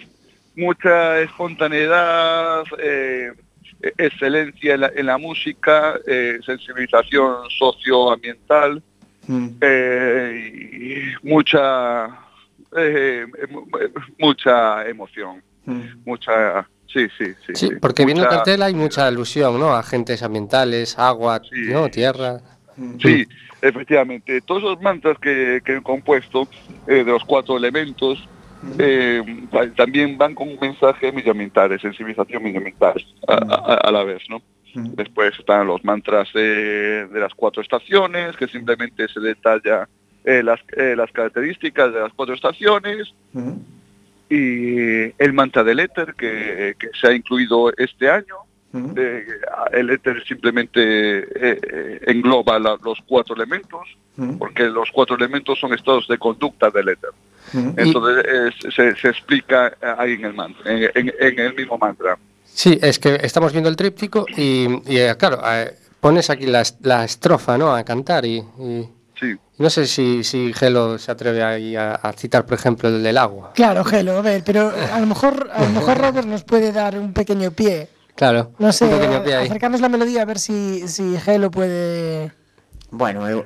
mucha espontaneidad, eh, excelencia en la, en la música, eh, sensibilización socioambiental,
Mm.
eh, y mucha eh, mu- mucha emoción,
Mm.
mucha sí sí sí,
Sí,
sí,
porque viendo el
mucha-
cartel hay mucha alusión, ¿no? Agentes ambientales, agua,
Sí.
¿no? Tierra.
Sí, efectivamente. Todos los mantras que, que he compuesto, eh, de los cuatro elementos, eh, ta- también van con un mensaje medioambiental, de sensibilización medioambiental a, a- a la vez, ¿no? Después están los mantras de, de las cuatro estaciones, que simplemente se detalla eh, las, eh, las características de las cuatro estaciones, y el mantra del éter que, que se ha incluido este año. Eh, el éter simplemente eh, engloba la- los cuatro elementos, porque los cuatro elementos son estados de conducta del éter. Entonces se, se explica ahí en el mantra, en, en- en el mismo mantra.
Sí, es que estamos viendo el tríptico y, y, eh, claro, eh, pones aquí la, la estrofa, ¿no? A cantar y, y-
Sí.
no sé si, si Gelo se atreve ahí a, a citar, por ejemplo, el del agua.
Claro, Gelo, a ver, pero a lo mejor, a lo mejor Robert nos puede dar un pequeño pie.
Claro,
No sé,
un pequeño pie ahí.
acercarnos la melodía a ver si, si Gelo puede...
Bueno, [LAUGHS] eu...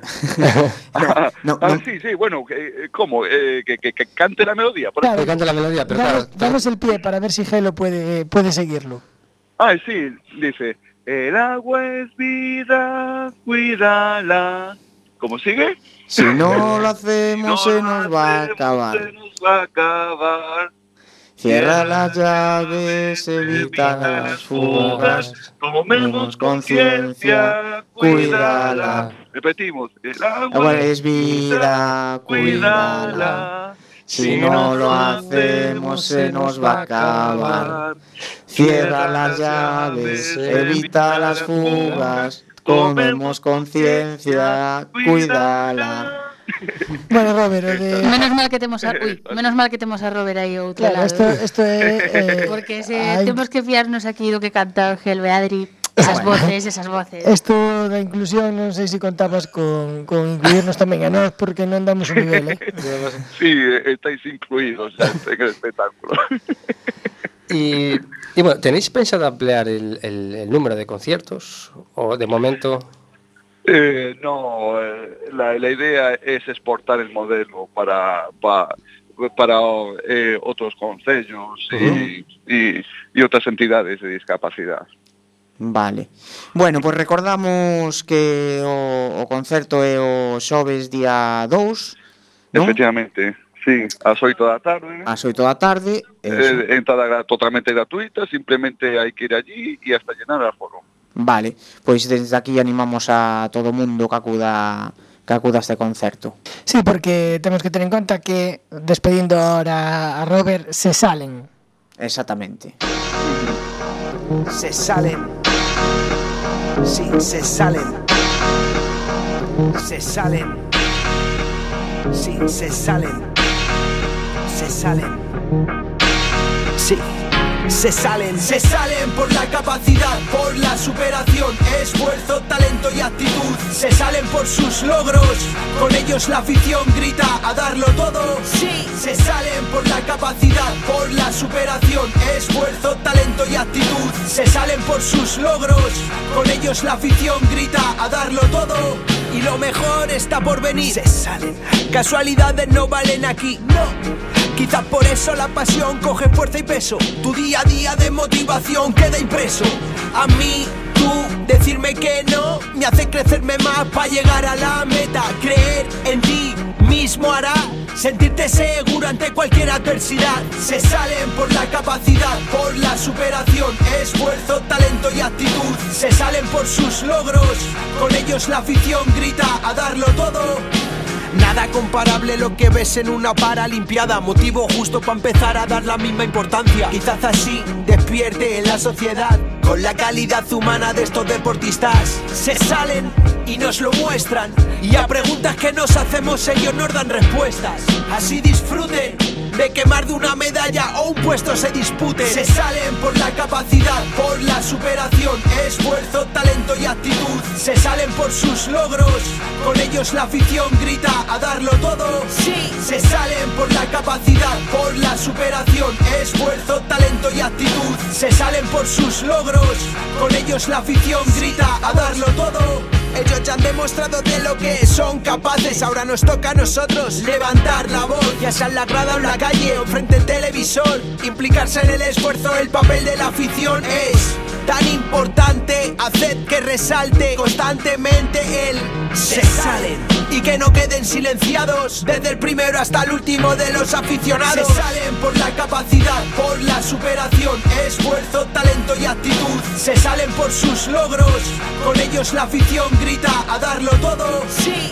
Ah,
no,
ah,
no.
sí, sí, bueno, eh, ¿cómo? Eh, que, que- que cante la melodía. Por
Claro.
Que cante la melodía, pero
Danos,
claro,
danos el pie para ver si Gelo puede, puede seguirlo.
Ah, sí, dice, el agua es vida, cuídala. ¿Cómo sigue?
Si no [LAUGHS] lo hacemos se nos va a
hacemos,
acabar.
Se nos va a acabar.
Cierra las llaves, evita las fugas.
Tomemos conciencia, cuídala. Repetimos, el agua,
es vida, cuídala.
cuídala.
Si no lo hacemos se nos va a acabar. Cierra las llaves, evita las fugas. Tomemos conciencia, cuídala.
Bueno, Robert, o de...
Menos mal que temos a, ui, [LAUGHS] menos mal que temos a Robert aí outro
Claro,
lado.
esto, esto é... Eh,
Porque se temos que fiarnos aquí do que canta Ángel Beadri, esas voces, esas voces.
Esto da inclusión non sei se contabas con, con incluirnos tamén a nós porque non damos un nivel, eh? [LAUGHS]
Sí, estáis incluidos ya en el espectáculo.
Y, y bueno, ¿tenéis pensado ampliar el, el- el número de conciertos? ¿O de momento?
Eh, no, eh, la, la, idea es exportar el modelo para, para, para eh, otros concellos uh -huh. y, y, y otras entidades de discapacidade.
Vale. Bueno, pois recordamos que o, o concerto é o xoves día 2, non?
Efectivamente. Sí, a 8 da tarde.
Ás 8 da tarde.
Eh, entrada totalmente gratuita, simplemente hai que ir allí e hasta llenar o foro.
Vale, pois desde aquí animamos a todo mundo que acuda que acuda a este concerto.
Sí, porque temos que tener en conta que despedindo ahora a Robert se salen.
Exactamente.
se salen. Sí, se salen. Se salen. Sí, se salen. Se salen. Sí. Se salen, se salen por la capacidad, por la superación, esfuerzo, talento y actitud. Se salen por sus logros, con ellos la afición grita a darlo todo. Sí, se salen por la capacidad, por la superación, esfuerzo, talento y actitud. Se salen por sus logros, con ellos la afición grita a darlo todo. Y lo mejor está por venir. Se salen. Casualidades no valen aquí, no. Quizás por eso la pasión coge fuerza y peso. Tu día a día de motivación queda impreso. A mí, tú, decirme que no, me hace crecerme más para llegar a la meta. Creer en ti mismo hará sentirte seguro ante cualquier adversidad. Se salen por la capacidad, por la superación, esfuerzo, talento y actitud. Se salen por sus logros, con ellos la afición grita a darlo todo. Nada comparable lo que ves en una paralimpiada. Motivo justo para empezar a dar la misma importancia. Quizás así despierte en la sociedad. Con la calidad humana de estos deportistas Se salen y nos lo muestran. Y a preguntas que nos hacemos ellos nos dan respuestas. Así disfruten de que más de una medalla o un puesto se dispute Se salen por la capacidad, por la superación Esfuerzo, talento y actitud. Se salen por sus logros Con ellos la afición grita a darlo todo. Sí, se salen por la capacidad, por la superación Esfuerzo, talento y actitud. Se salen por sus logros Con ellos la afición grita a darlo todo ellos ya han demostrado de lo que son capaces. Ahora nos toca a nosotros levantar la voz, ya sea en la grada o en la calle o frente al televisor. Implicarse en el esfuerzo, el papel de la afición es tan importante. Haced que resalte constantemente el se salen y que no queden silenciados desde el primero hasta el último de los aficionados. Se salen por la capacidad, por la superación, esfuerzo, talento y actitud. Se salen por sus logros, con ellos la afición grita a darlo todo. Sí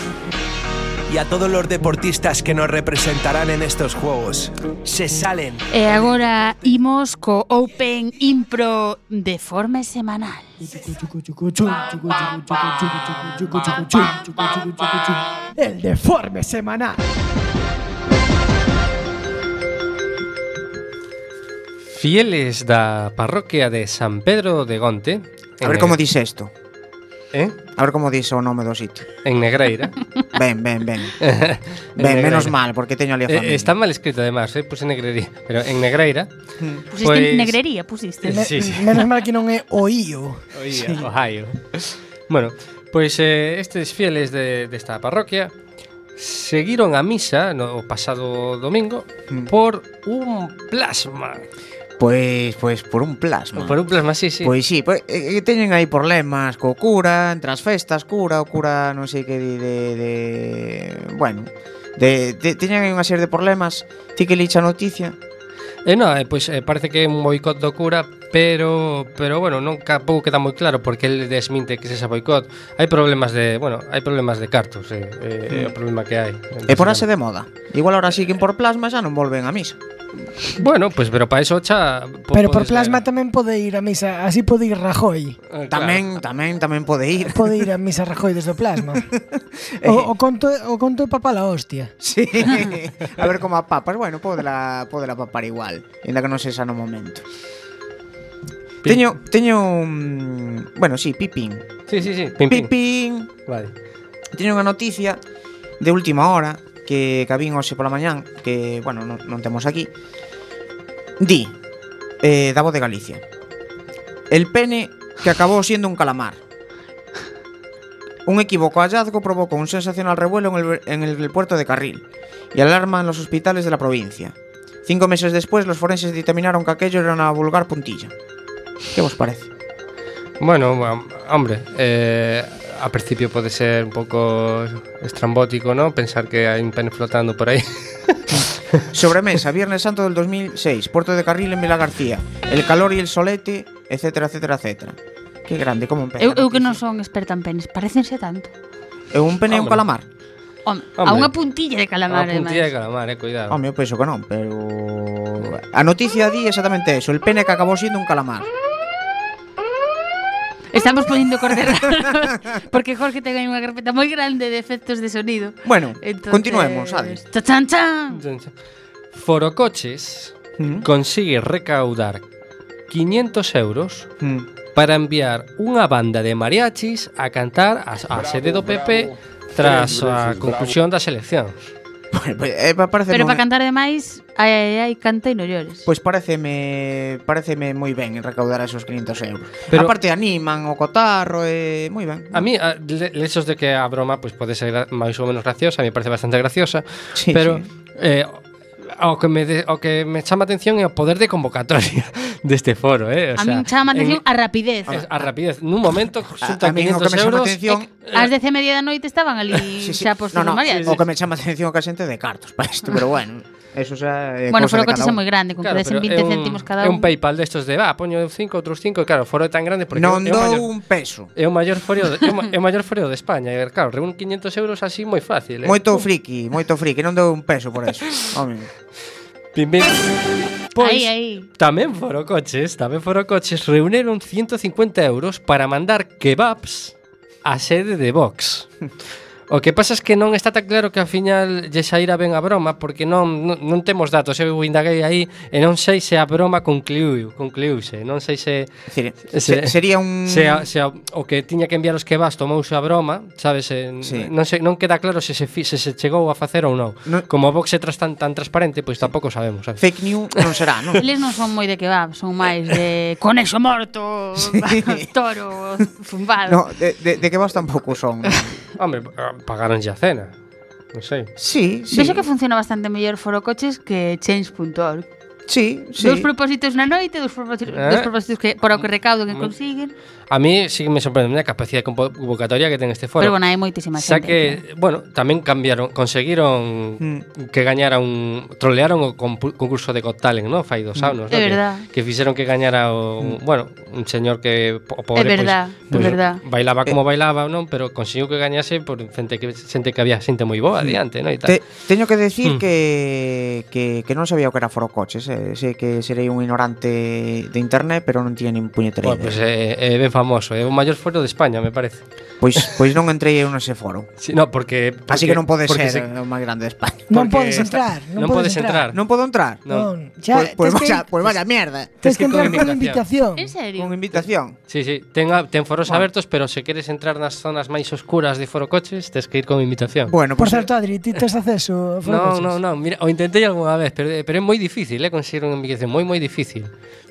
y a todos los deportistas que nos representarán en estos Juegos. Se salen.
Eh, e agora imos co Open Impro de forma semanal.
El deforme semanal.
Fieles da parroquia de San Pedro de Gonte.
A ver como dice esto.
Eh?
A ver como dixe o nome do sitio.
En Negreira.
ben, ben, ben. ben,
Negreira.
menos mal, porque teño ali a familia.
Eh, está mal escrito, además, eh? puse Negrería. Pero en Negreira... Hmm.
Pusiste
pues...
Negrería, pusiste.
Me,
sí, sí. [LAUGHS]
Menos mal que non é Oío.
Oío, sí. Ohio. Bueno, pois pues, eh, estes fieles de, desta de parroquia seguiron a misa no pasado domingo
mm.
por un plasma.
Pois, pois por un plasma.
Por un plasma, sí, sí.
Pois sí, pois, eh, teñen aí problemas co cura, entre as festas, cura, o cura non sei que di de, de... Bueno, de, de, teñen aí unha serie de problemas. Ti que licha noticia?
Eh, non, eh, pois eh, parece que é un boicot do cura, pero pero bueno, non tampouco queda moi claro porque el desminte que se xa boicot. Hai problemas de, bueno, hai problemas de cartos, eh, eh, mm. é o problema que hai.
E porase de moda. Igual ahora siguen por plasma xa non volven a misa.
Bueno, pois pues, pero para eso cha po,
Pero por plasma
ver.
tamén pode ir a misa, así pode ir Rajoy.
Eh, claro.
Tamén, tamén, tamén pode ir. [LAUGHS]
Pode ir a misa Rajoy desde o plasma. [LAUGHS] o, o conto o conto de papá la hostia.
Sí. a ver como a papas, bueno, pode la pode la papar igual, ainda que non sexa no momento.
Pim.
Teño teño un, bueno, sí, Pipín.
Sí, sí, sí, Pipín.
Pipín.
Vale.
Teño unha noticia de última hora que, que vin hoxe pola mañán, que, bueno, non, non aquí. Di, eh, de Galicia. El pene que acabou siendo un calamar. Un equívoco hallazgo provocó un sensacional revuelo en el, en el puerto de Carril y alarma en los hospitales de la provincia. Cinco meses después, los forenses dictaminaron que aquello era una vulgar puntilla. ¿Qué vos parece?
Bueno, hombre, eh, a principio pode ser un pouco estrambótico, ¿no? Pensar que hai un pene flotando por aí. [LAUGHS]
Sobremesa, Viernes Santo del 2006, Puerto de Carril en Vila García. El calor y el solete, etcétera, etcétera, etcétera. Que grande, como un
pene.
Eu,
eu que non son experta en penes, parecense tanto.
É un pene e un
Hombre.
calamar.
Home, a
Hombre.
unha puntilla de calamar,
Unha puntilla de
ademais.
calamar, eh, cuidado.
Home, eu penso que non, pero... A noticia di exactamente eso, el pene que acabou siendo un calamar.
Estamos poñendo corte [LAUGHS] porque Jorge ten aí unha carpeta moi grande de efectos de sonido.
Bueno,
Entonces...
continuemos, Ades.
Chan chan.
Forocoches
¿Mm?
consigue recaudar 500 euros
¿Mm?
para enviar unha banda de mariachis a cantar a, a bravo, sede do PP bravo. tras a conclusión das eleccións
eh, parece
Pero para cantar demais, ai, ai, ai, canta e non llores.
Pois pareceme, pareceme moi ben recaudar esos 500 euros.
Pero,
Aparte animan o cotarro e moi ben.
A mí, a, le, lexos de que a broma pois pues, pode ser máis ou menos graciosa, a mí parece bastante graciosa,
sí,
pero
sí.
Eh, o que me, de, o que me chama atención é o poder de convocatoria [LAUGHS] deste foro, eh? O sea,
a min chama atención
en,
a rapidez.
A, a rapidez. Nun momento, xunta 500
que
euros.
Atención,
as 10 e media da noite estaban ali
sí, sí.
xa postos
no, no,
Sí, sí.
O que me chama atención que a xente de cartos para isto, pero bueno. [LAUGHS] Eso xa é
Bueno, foro
cotiza
moi grande, con claro, que desen 20
un,
céntimos cada un.
É
un
PayPal destos de, va, poño 5, outros 5, claro, foro é tan grande porque
non
é,
dou un peso.
É o maior foro de, é o maior foro de España, e claro, reúne 500 euros así moi fácil, eh.
Moito friki, moito friki, non dou un peso por eso. Home.
Pim, pim. Pois,
aí, aí.
tamén foro coches, tamén foro coches reuniron 150 euros para mandar kebabs á sede de Vox. O que pasa es que non está tan claro que ao final lle saíra ben a broma porque non, non, non temos datos, eu indaguei aí e non sei se a broma concluiu, concluiuse, non sei se,
decir, se,
se
sería un
se, a, se a, o que tiña que enviar os que vas tomouse a broma, sabes, se,
sí.
non sei, non queda claro se se, se se chegou a facer ou non.
No,
Como Vox é tras tan, tan transparente, pois pues tampouco sabemos, sabes.
Fake news non será, non? [LAUGHS]
Eles non son moi de kebab, son máis de conexo morto, sí. [LAUGHS] toro, zumbado.
No, de, de, de kebab tampouco son.
Hombre, ah, pagaronlle a cena. Non sei.
Sí, sí.
Vexo que funciona bastante mellor foro coches que change.org.
Sí, sí.
Dous propósitos na noite, dous propósitos,
eh?
dous propósitos que para o que recaudo que consiguen.
A mí sí que me sorprende a capacidade convocatoria que ten este foro.
Pero bueno, hai moitísima
xa
xente.
Xa que, bueno, tamén cambiaron, conseguiron
mm.
que gañara un trolearon o concurso de Got Talent, ¿no? Fai dos anos,
mm.
¿no? Que, que fixeron que gañara o, mm. bueno, un señor que o pobre
é verdad,
pois,
pues, verdad.
bailaba como eh. bailaba, non, pero conseguiu que gañase por xente que xente que había xente moi boa adiante, mm. ¿no? E tal.
Te, teño que decir
mm.
que, que que non sabía o que era foro coches, eh. sei que serei un ignorante de internet, pero non tiña nin puñetera
bueno,
idea.
Pues, eh, eh, ben famoso, é o maior foro de España, me parece.
Pois, pois non entrei eu nese foro. [LAUGHS]
Sí, no, porque, porque
Así que non pode ser
se-
o máis grande de España.
Non podes entrar,
non podes entrar.
Non podo entrar?
No.
Non, xa,
Pois, pois,
que,
vaya, pois vaya mierda.
tes que entrar con
invitación.
En serio?
Con invitación.
Sí, sí, ten, ten foros
Bueno.
abertos, pero se queres entrar nas zonas máis oscuras de foro coches, tes que ir con invitación.
Bueno,
Por
pois
certo, Adri, ti tes acceso a
No,
Forocoches?
no, no, mira, o intentei algunha vez, pero, pero é moi difícil, eh, conseguir unha invitación, moi moi difícil.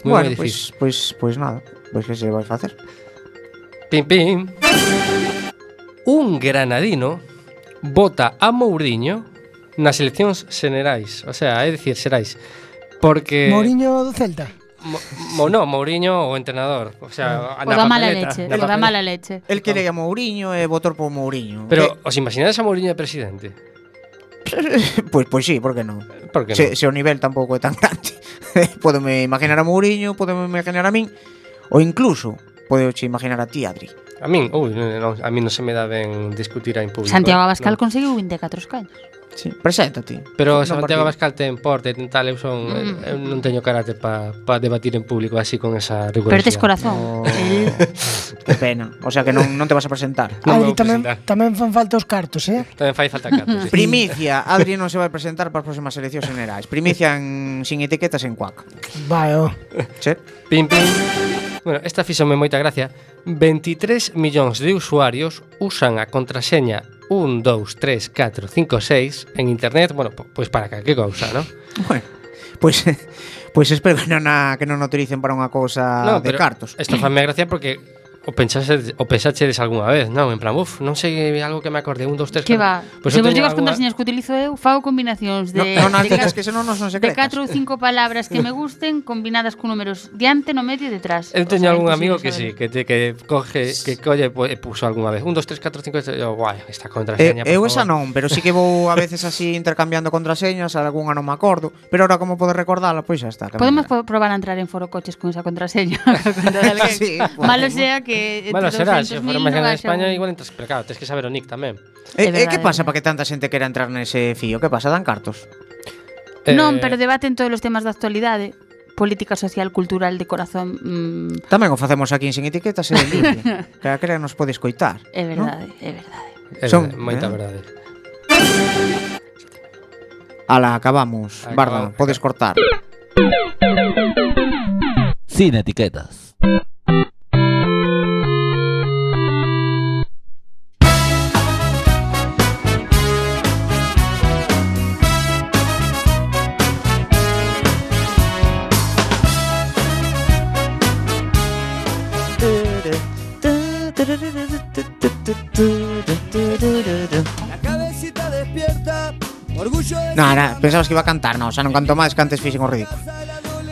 Moi
bueno,
moi difícil.
pois, pois, pois nada. Pois que se vai facer?
Pim, pim. Un granadino vota a Mourinho nas eleccións xenerais. O sea, é dicir, xerais. Porque...
Mourinho do Celta.
Mo, mo, no, Mourinho o entrenador. O sea,
ah.
o
da mala leche. O da mala leche.
El que le a Mourinho eh, e votor por Mourinho.
Pero, eh. os imaginades a Mourinho de presidente?
Pois [LAUGHS] pues, pues sí, por que non?
Por que non?
Se, se o nivel tampouco é tan grande. [LAUGHS] podeme imaginar a Mourinho, podeme imaginar a min. Ou incluso, podeuche imaginar a ti, Adri.
A min, ui, non, a min non se me dá ben discutir en público. Eh.
Santiago Abascal
no.
conseguiu 24 escaños.
Sí, preséntate.
Pero
no
Santiago Abascal ten porte, ten tal, eu son
mm.
eu non teño carácter para pa debatir en público así con esa
rigorosidade.
Pero
tes corazón.
No. [LAUGHS] [LAUGHS] que pena. O sea que non, non te vas a presentar.
Non
Adri, tamén,
presentar.
tamén fan falta os cartos, eh?
Tamén fai falta cartos. sí. [LAUGHS]
Primicia, Adri non se vai presentar para as próximas eleccións generais. Primicia en, sin etiquetas en cuac.
Vai, oh.
Che?
Pim, pim. Bueno, esta fíxome moita gracia. 23 millóns de usuarios usan a contraseña 1, 2, 3, 4, 5, 6 en internet, bueno, pois para calquer cousa, non?
Bueno, pois... Pues, [LAUGHS] pois pues espero que non, a, que non a utilicen para unha cousa
no,
de cartos.
Isto fame gracia porque O pensaxe, o pensaxedes algunha vez, non? En plan, uf, non sei algo que me acorde, un, dos, tres...
Que va,
pues
se vos digo as
alguna...
contraseñas que utilizo eu, fago combinacións de...
No, non,
de,
digas que senón non son secretas.
De 4 ou 5 palabras que me gusten combinadas con números diante, no medio e detrás.
Eu teño
sea,
algún amigo que sí, que, te, que coge, que colle e puso algunha vez. Un, dos, tres, catro, cinco, e yo, guai, esta contraseña, eh,
Eu esa non, pero sí que vou a veces así intercambiando contraseñas, algunha non me acordo, pero ahora como podo recordala, pois pues xa está.
Podemos probar a entrar en foro coches con esa contraseña. [LAUGHS]
sí,
bueno.
Malo
sea que que
Bueno, será, se for máis
grande
España
un...
igual entras, pero claro, tens que saber o nick tamén.
E
eh,
eh, que pasa para que tanta xente quera entrar nese fío? Que pasa, dan cartos?
Eh...
Non, pero debaten todos os temas da actualidade eh. política social, cultural, de corazón... Mmm...
Tamén o facemos aquí en Sin Etiquetas e de libre. Cada que nos pode escoitar.
É verdade, ¿no? é verdade.
É
Son,
moita
eh?
verdade.
Ala, acabamos.
Acabamos.
Barda, podes cortar.
Sin Etiquetas.
Na, na, pensabas que iba a cantar, non, xa non canto máis que antes fixen o ridículo.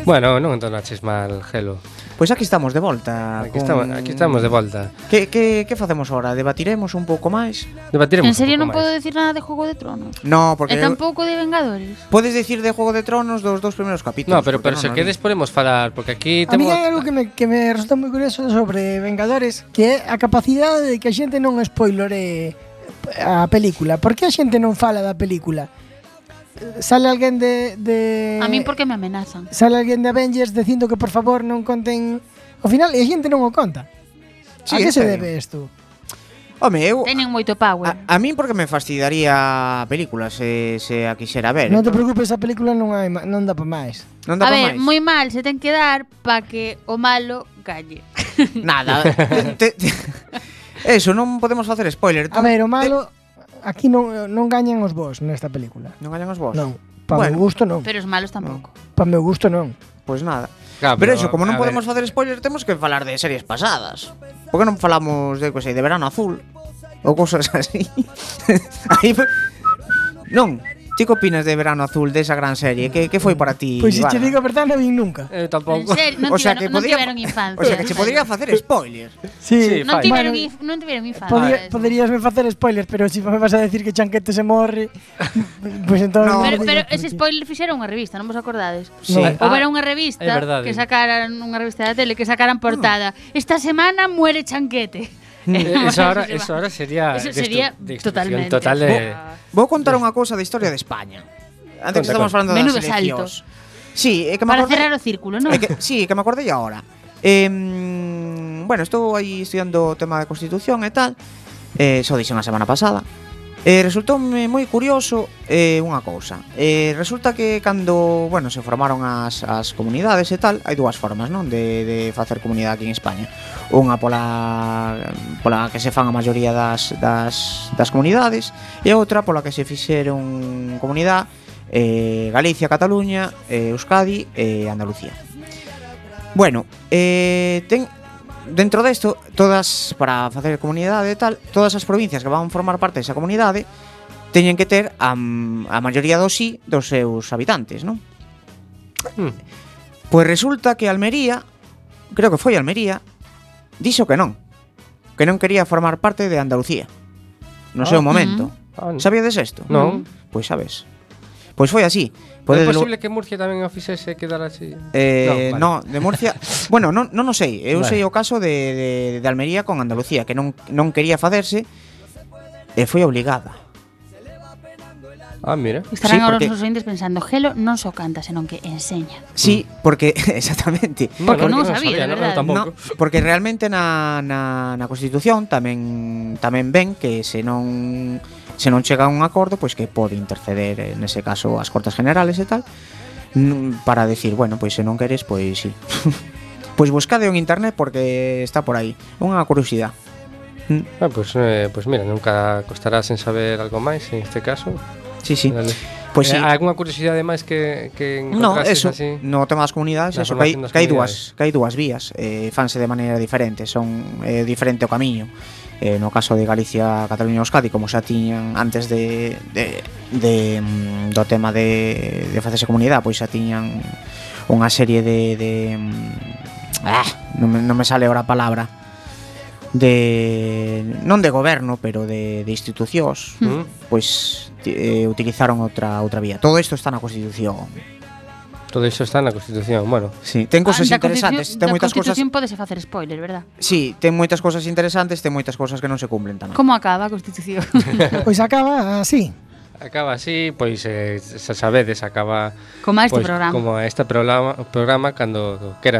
Bueno, non entonaches mal, Gelo.
Pois aquí estamos de volta.
Aquí, con... estamos, aquí estamos de volta.
Que, que, que facemos ahora? Debatiremos un pouco máis?
Debatiremos
En serio non podo decir nada de Juego de Tronos?
No, porque...
E tampouco de Vengadores.
Podes decir de Juego de Tronos dos dos primeiros capítulos.
No, pero, pero
no,
se
no,
queres no. podemos falar, porque aquí temos...
A mí hai algo que me, que me resulta moi curioso sobre Vengadores, que é a capacidade de que a xente non spoilere a película. Por que a xente non fala da película? Sale alguén de, de...
A min porque me amenazan.
Sale alguén de Avengers dicindo que por favor non conten... Ao final, a xente non o conta.
Sí,
a que se debe isto?
Home, eu...
Teñen moito power.
A, a min porque me fastidaría a película se, se a quixera ver.
Non te preocupes, a película non, hai, non dá pa máis.
Non dá
a ver, moi mal se ten que dar pa que o malo galle.
Nada. [LAUGHS] te, te, Eso, non podemos facer spoiler.
Tú, a ver, o malo, eh... aquí non, non gañan os vos nesta película.
Non gañan os vos?
Non. Pa
bueno,
meu gusto non.
Pero os malos tampouco. No.
Pa meu gusto non.
Pois pues nada.
Claro,
pero, pero eso, como non podemos ver. facer spoiler, temos que falar de series pasadas. Por que non falamos de, que sei, de Verano Azul? Ou cosas [LAUGHS] así. Aí, non, Ti que opinas de Verano Azul, desa de gran serie? Que, que foi para ti?
Pois pues,
se
te digo a verdade, non vin nunca.
Eh,
Eu
tampouco.
Serio, non, [LAUGHS]
o sea, que
non
podría,
tiveron infancia.
O sea, que se podría facer spoiler.
Sí,
sí
non,
tiveron,
bueno,
non tiveron infancia.
Podría,
poderías
Poderíasme facer spoiler, pero se si me vas a decir que Chanquete se morre, [LAUGHS] pues entón...
No.
Pero, pero ese spoiler fixeron unha revista, non vos acordades?
Sí.
No.
Houbera ah, unha revista que sacaran, unha revista da tele, que sacaran ah. portada. Esta semana muere Chanquete.
Eh, eso, ahora, eso ahora sería,
eso sería totalmente.
total de...
Vou, contar unha cousa da historia de España. Antes
Conta,
que estamos falando
Menudo
das saltos. Sí, é que me
Para
acordé,
cerrar o círculo, non?
É eh, que, sí, que me acordei agora. Eh, bueno, estou aí estudiando o tema de Constitución e tal. Eh, só dixen a semana pasada. Eh, resultoume moi curioso eh, unha cousa. Eh, Resulta que cando, bueno, se formaron as, as comunidades e tal Hai dúas formas, non, de, de facer comunidade aquí en España. Unha pola, pola que se fan a maioría das, das, das comunidades E outra pola que se fixeron comunidade eh, Galicia, Cataluña, eh, Euskadi e eh, Andalucía. Bueno, eh, ten dentro desto, todas para facer comunidade e tal, todas as provincias que van formar parte desa comunidade teñen que ter a, a maioría do sí dos seus habitantes, non?
Hmm.
Pois resulta que Almería, creo que foi Almería, dixo que non, que non quería formar parte de Andalucía no
ah, seu
momento.
Ah,
Sabíades isto?
Non.
Pois sabes. Pois foi así.
Podedes é
pois
posible que Murcia tamén o fixese quedar así?
Eh,
no, vale.
no, de Murcia... [LAUGHS] bueno, non, non o sei. Eu
vale.
sei o caso de, de, de Almería con Andalucía, que non, non quería facerse e foi obligada.
Ah, mira.
Estarán
sí,
ahora
porque...
os ointes pensando, Gelo non só so canta, senón que enseña.
Sí, porque [LAUGHS] exactamente.
Porque,
porque
non sabía, de verdade.
No, porque realmente na, na, na Constitución tamén tamén ven que se non se non chega a un acordo, pois que pode interceder eh, nese caso as Cortes Generales e tal para decir, bueno, pois se non queres, pois sí. [LAUGHS] pois buscade en internet porque está por aí. Unha curiosidade. Mm.
Ah, pois, pues, eh, pues mira, nunca costará sen saber algo máis en este caso.
Sí, sí.
Dale.
Pois pues,
eh,
sí.
algunha curiosidade máis que que
No, eso,
así?
no tema das comunidades,
Na
eso que hai, que hai dúas, que hai dúas vías, eh fanse de maneira diferente, son eh diferente o camiño eh, no caso de Galicia, Cataluña e Euskadi como xa tiñan antes de, de, de mm, do tema de, de facerse comunidade pois xa tiñan unha serie de, de mm, ah, non, me, non me sale ahora a palabra de non de goberno, pero de, de institucións,
mm.
pois eh, utilizaron outra outra vía. Todo isto está na Constitución.
Todo iso está na Constitución, bueno.
Sí, ten cosas
ah,
interesantes, ten moitas cosas.
Constitución podese facer spoiler, verdad?
Sí, ten moitas cosas interesantes, ten moitas cosas que non se cumplen tamén.
Como acaba a Constitución? [LAUGHS]
pois acaba así.
Acaba así, pois eh, xa sabedes, acaba
Como a este
pois,
programa.
Como a este programa, programa cando quera